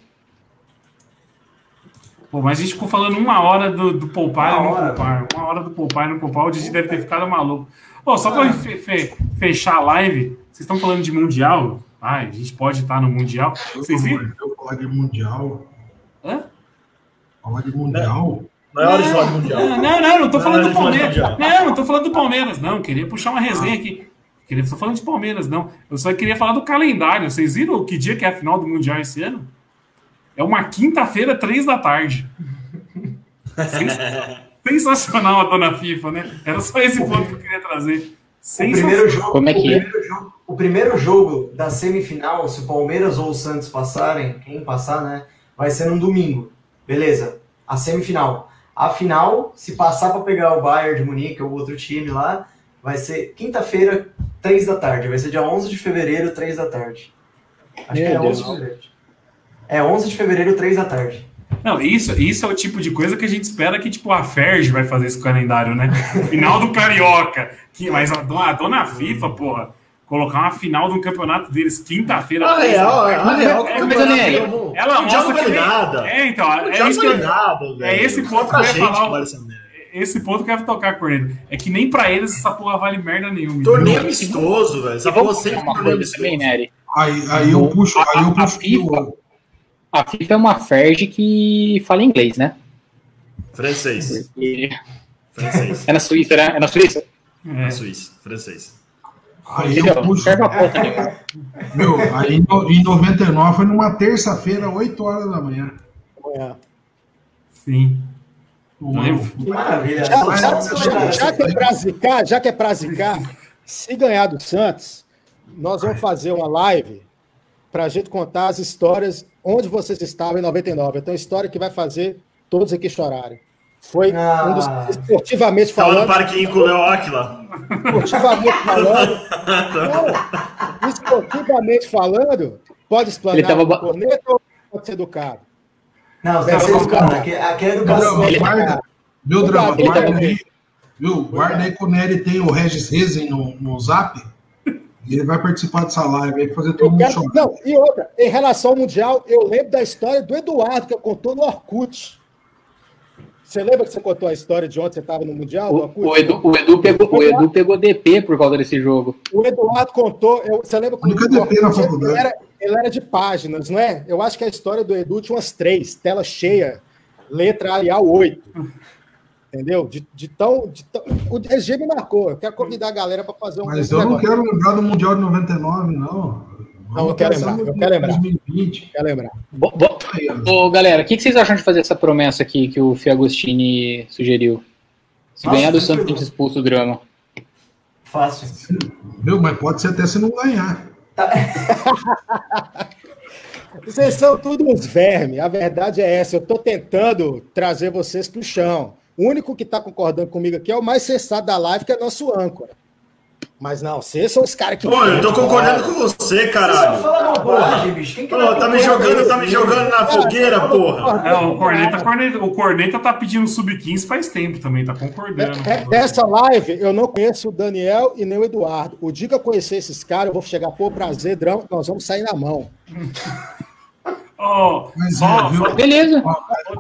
Pô, mas a gente ficou falando uma hora do, do poupar e Uma não hora, poupar. Uma hora do poupar e não poupar. O Didi deve ter ficado maluco. Pô, só pra fe- fe- fechar a live, vocês estão falando de Mundial? Ai, a gente pode estar no Mundial. Vocês viram? Eu falar de Mundial. Hã? Falar de Mundial. Não é hora de falar de Mundial. Não, não, não, não tô Não, falando não, do Palmeiras. não, não. Tô falando do Palmeiras, não. Queria puxar uma resenha aqui. Queria, tô falando de Palmeiras, não. Eu só queria falar do calendário. Vocês viram que dia que é a final do Mundial esse ano? É uma quinta-feira, três da tarde. Sens- <laughs> Sensacional a dona FIFA, né? Era só esse ponto que eu queria trazer. O primeiro Sensacional. jogo, Como é o que é? primeiro jogo, o primeiro jogo da semifinal, se o Palmeiras ou o Santos passarem, quem passar, né, vai ser num domingo. Beleza? A semifinal. A final, se passar para pegar o Bayern de Munique ou outro time lá, vai ser quinta-feira, três da tarde. Vai ser dia 11 de fevereiro, três da tarde. Acho que Meu é 11 Deus. de fevereiro. É 11 de fevereiro, três da tarde. Não, isso, isso é o tipo de coisa que a gente espera que, tipo, a Ferg vai fazer esse calendário, né? <laughs> Final do Carioca. Que, mas a dona, a dona FIFA, porra, colocar uma final de um campeonato deles quinta-feira. A real, tarde. a real, É, o mas, não- ela mostra não vale que nada. É, então, é isso que vale eu, nada, é esse Só ponto pra que eu ia falar. vale essa merda. esse ponto que eu ia tocar, Corneto. É que nem pra eles essa porra vale merda nenhuma. Torneio amistoso, velho. Essa porra vamos sempre falar uma torneio coisa também, amistoso. Nery. Aí, aí eu puxo, aí eu A- a puxo FIFA- A FIFA é uma Ferg que fala inglês, né? Francês. E- Francês. É na Suíça, né? É na Suíça? É. Na Suíça. Francês. Aí eu puxo. A nenhuma. <laughs> Meu, aí no- em 99 foi numa terça-feira, 8 horas da manhã. Amanhã. Sim. Tomando- Que maravilha. Já, Só- já- que é pra zicar, já que é pra zicar, se ganhar do Santos, nós vamos fazer uma live pra gente contar as histórias onde vocês estavam em 99. Então, história que vai fazer todos aqui chorarem. Foi um dos Ah. esportivamente Tava no falando. parquinho com o Léo Aquila. esportivamente falando. <laughs> Não, esportivamente falando, pode explanar Ele tava o corneta ou pode ser educado? Não, você Ele tá tava- educado. Aqui, aqui é educação. drama, guarda, meu drama, Ele guarda tava- aí. Viu? Guarda aí que o Nery tem o Regis Rezen no, no zap. E ele vai participar dessa live aí, fazer todo Eu mundo quero- chorar. Não, e outra, em relação ao Mundial, eu lembro da história do Eduardo, que eu contou no Orkut. Você lembra que você contou a história de ontem você estava no Mundial? O, o Edu, o, Edu pegou, o Edu pegou DP por causa desse jogo. O Eduardo contou, eu- você lembra que o DP na faculdade. ele, era, ele era de páginas, não é? Eu acho que a história do Edu tinha umas três, tela cheia, letra Arial 8. Entendeu? De, de tão, de tão- O RG me marcou. Eu quero convidar a galera para fazer um. Mas eu não negócio. quero lembrar do Mundial de 99, não. Não, eu quero lembrar, eu quero lembrar. 2020. Quer lembrar? Bo- bo-. Ô, galera, o que, que vocês acham de fazer essa promessa aqui que o Fiagostini sugeriu? Se Nossa, ganhar do. Santos, a gente expulsa o drama. Fácil. Viu? Mas pode ser até se não ganhar. <laughs> Vocês são tudo uns vermes. A verdade é essa. Eu estou tentando trazer vocês para o chão. O único que está concordando comigo aqui é o mais sensato da live, que é nosso âncora. Mas não, vocês são os caras que. Pô, eu tô concordando com você, caralho. Fala bobagem, bicho. Quem que Pô, tá me jogando, tá me jogando na fogueira, porra. É, o Corneta, Corneta- o Corneta tá pedindo sub-15 faz tempo também, tá concordando. É- Dessa live, eu não conheço o Daniel e nem o Eduardo. O dia que eu conhecer esses caras, eu vou chegar, pô, prazer, drama, nós vamos sair na mão. Ó, Mas só, é, viu? só- Beleza,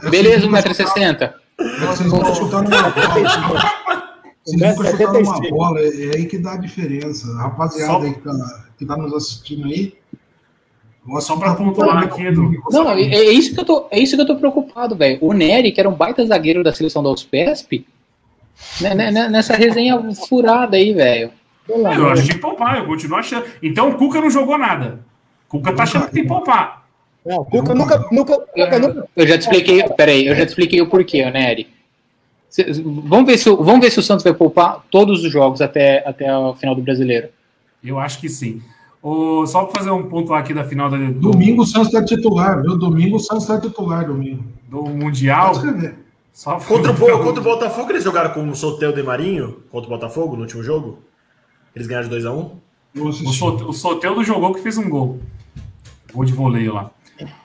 é beleza, assim, 1,60m. Vocês nunca chutaram uma. Vocês nunca chutaram uma 75. bola. É é aí que dá a diferença. A rapaziada Só- aí que tá, que tá nos assistindo aí. Só tá pontuar falando aqui, Edu. comigo. Não, é, é isso que eu tô, é isso que eu tô preocupado, velho. O Nery, que era um baita zagueiro da seleção da USPESP, né, né, né, nessa resenha furada aí, velho. Eu acho que tem que poupar, eu continuo achando. Então o Cuca não jogou nada. O Cuca tá achando que tem que poupar. Não, o Cuca nunca, nunca, Cuca nunca. Eu já te expliquei, peraí, eu já te expliquei o porquê, Nery. Vamos ver, se, o- vamos ver se o Santos vai poupar todos os jogos até, até o final do brasileiro. Eu acho que sim. Ô, só pra fazer um ponto aqui da final da- do, Domingo o Santos tá titular, viu? Domingo o Santos tá titular, domingo. do Mundial. Só Contra o, contra o Botafogo, eles jogaram com o Sotel de Marinho contra o Botafogo no último jogo? Eles ganharam de 2x1? Vou O, o Soteldo jogou que fez um gol. Gol de voleio lá.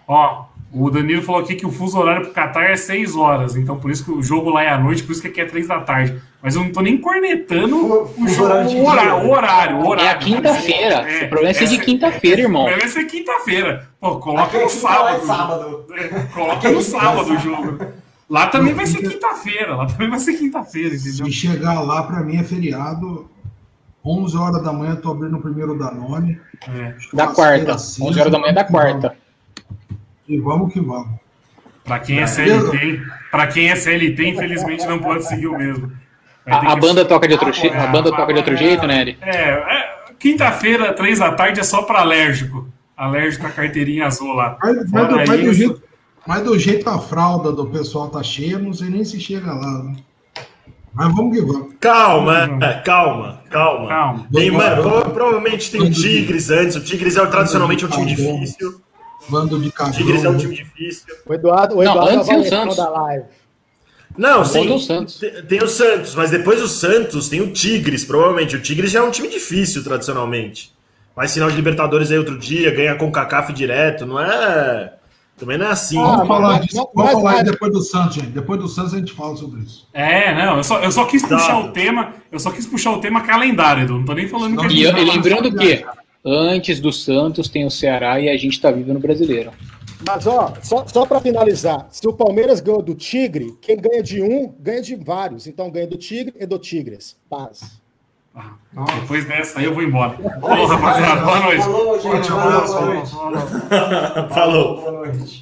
Ó, o Danilo falou aqui que o fuso horário pro Qatar é 6 horas. Então por isso que o jogo lá é à noite, por isso que aqui é 3 da tarde. Mas eu não tô nem cornetando o, Fuso jogo, horário de o, horário, o horário, o horário. É a quinta-feira. O problema é ser de essa- quinta-feira, irmão. O problema é ser quinta-feira. Pô, coloca no é sábado. sábado. É, Coloca no sábado o jogo. Lá também vai ser quinta-feira. Lá também vai ser quinta-feira, entendeu? Se chegar lá, pra mim é feriado. 11 horas da manhã, tô abrindo o primeiro Danone. É. Da quarta. 11 horas da manhã da quarta. E vamos que vamos. Pra quem é CLT, pra quem é CLT, infelizmente não pode seguir o mesmo. A, a banda toca de outro, É, a banda toca de outro é, jeito, Nery? É, é, quinta-feira, três da tarde, é só pra alérgico. Alérgico à carteirinha azul lá. Mas, mas do, mas do jeito, mas do jeito a fralda do pessoal tá cheia, não sei nem se chega lá. né? Mas vamos que vamos. Calma, é, calma, calma. Calma. Tem, prova- provavelmente tem Tigres antes. O Tigres é tradicionalmente um time difícil. Bando de O Tigres é um time difícil. O Eduardo, o Não, Eduardo antes é o o Santos. da live. Não, sim. Santos. Tem, o Santos, mas depois do Santos tem o Tigres, provavelmente. O Tigres já é um time difícil, tradicionalmente. Faz sinal de Libertadores aí outro dia, ganha com o CACAF direto, não é. Também não é assim. Ah, Vamos falar mas- disso. mas- Vamos mas- falar mas- depois do Santos, gente. Depois do Santos a gente fala sobre isso. É, não, eu só, eu só quis Tá. puxar o tema, eu só quis puxar o tema calendário, Edu. Não tô nem falando que a E, gente e vai lembrando que antes do Santos tem o Ceará e a gente tá vivo no brasileiro. Mas, ó, só, só para finalizar, se o Palmeiras ganhou do Tigre, quem ganha de um, ganha de vários. Então, ganha do Tigre e do Tigres. Paz. Ah, Depois dessa aí eu vou embora. Falou, rapaziada. Boa noite. Falou, gente. Falou, boa noite. Falou. Boa noite.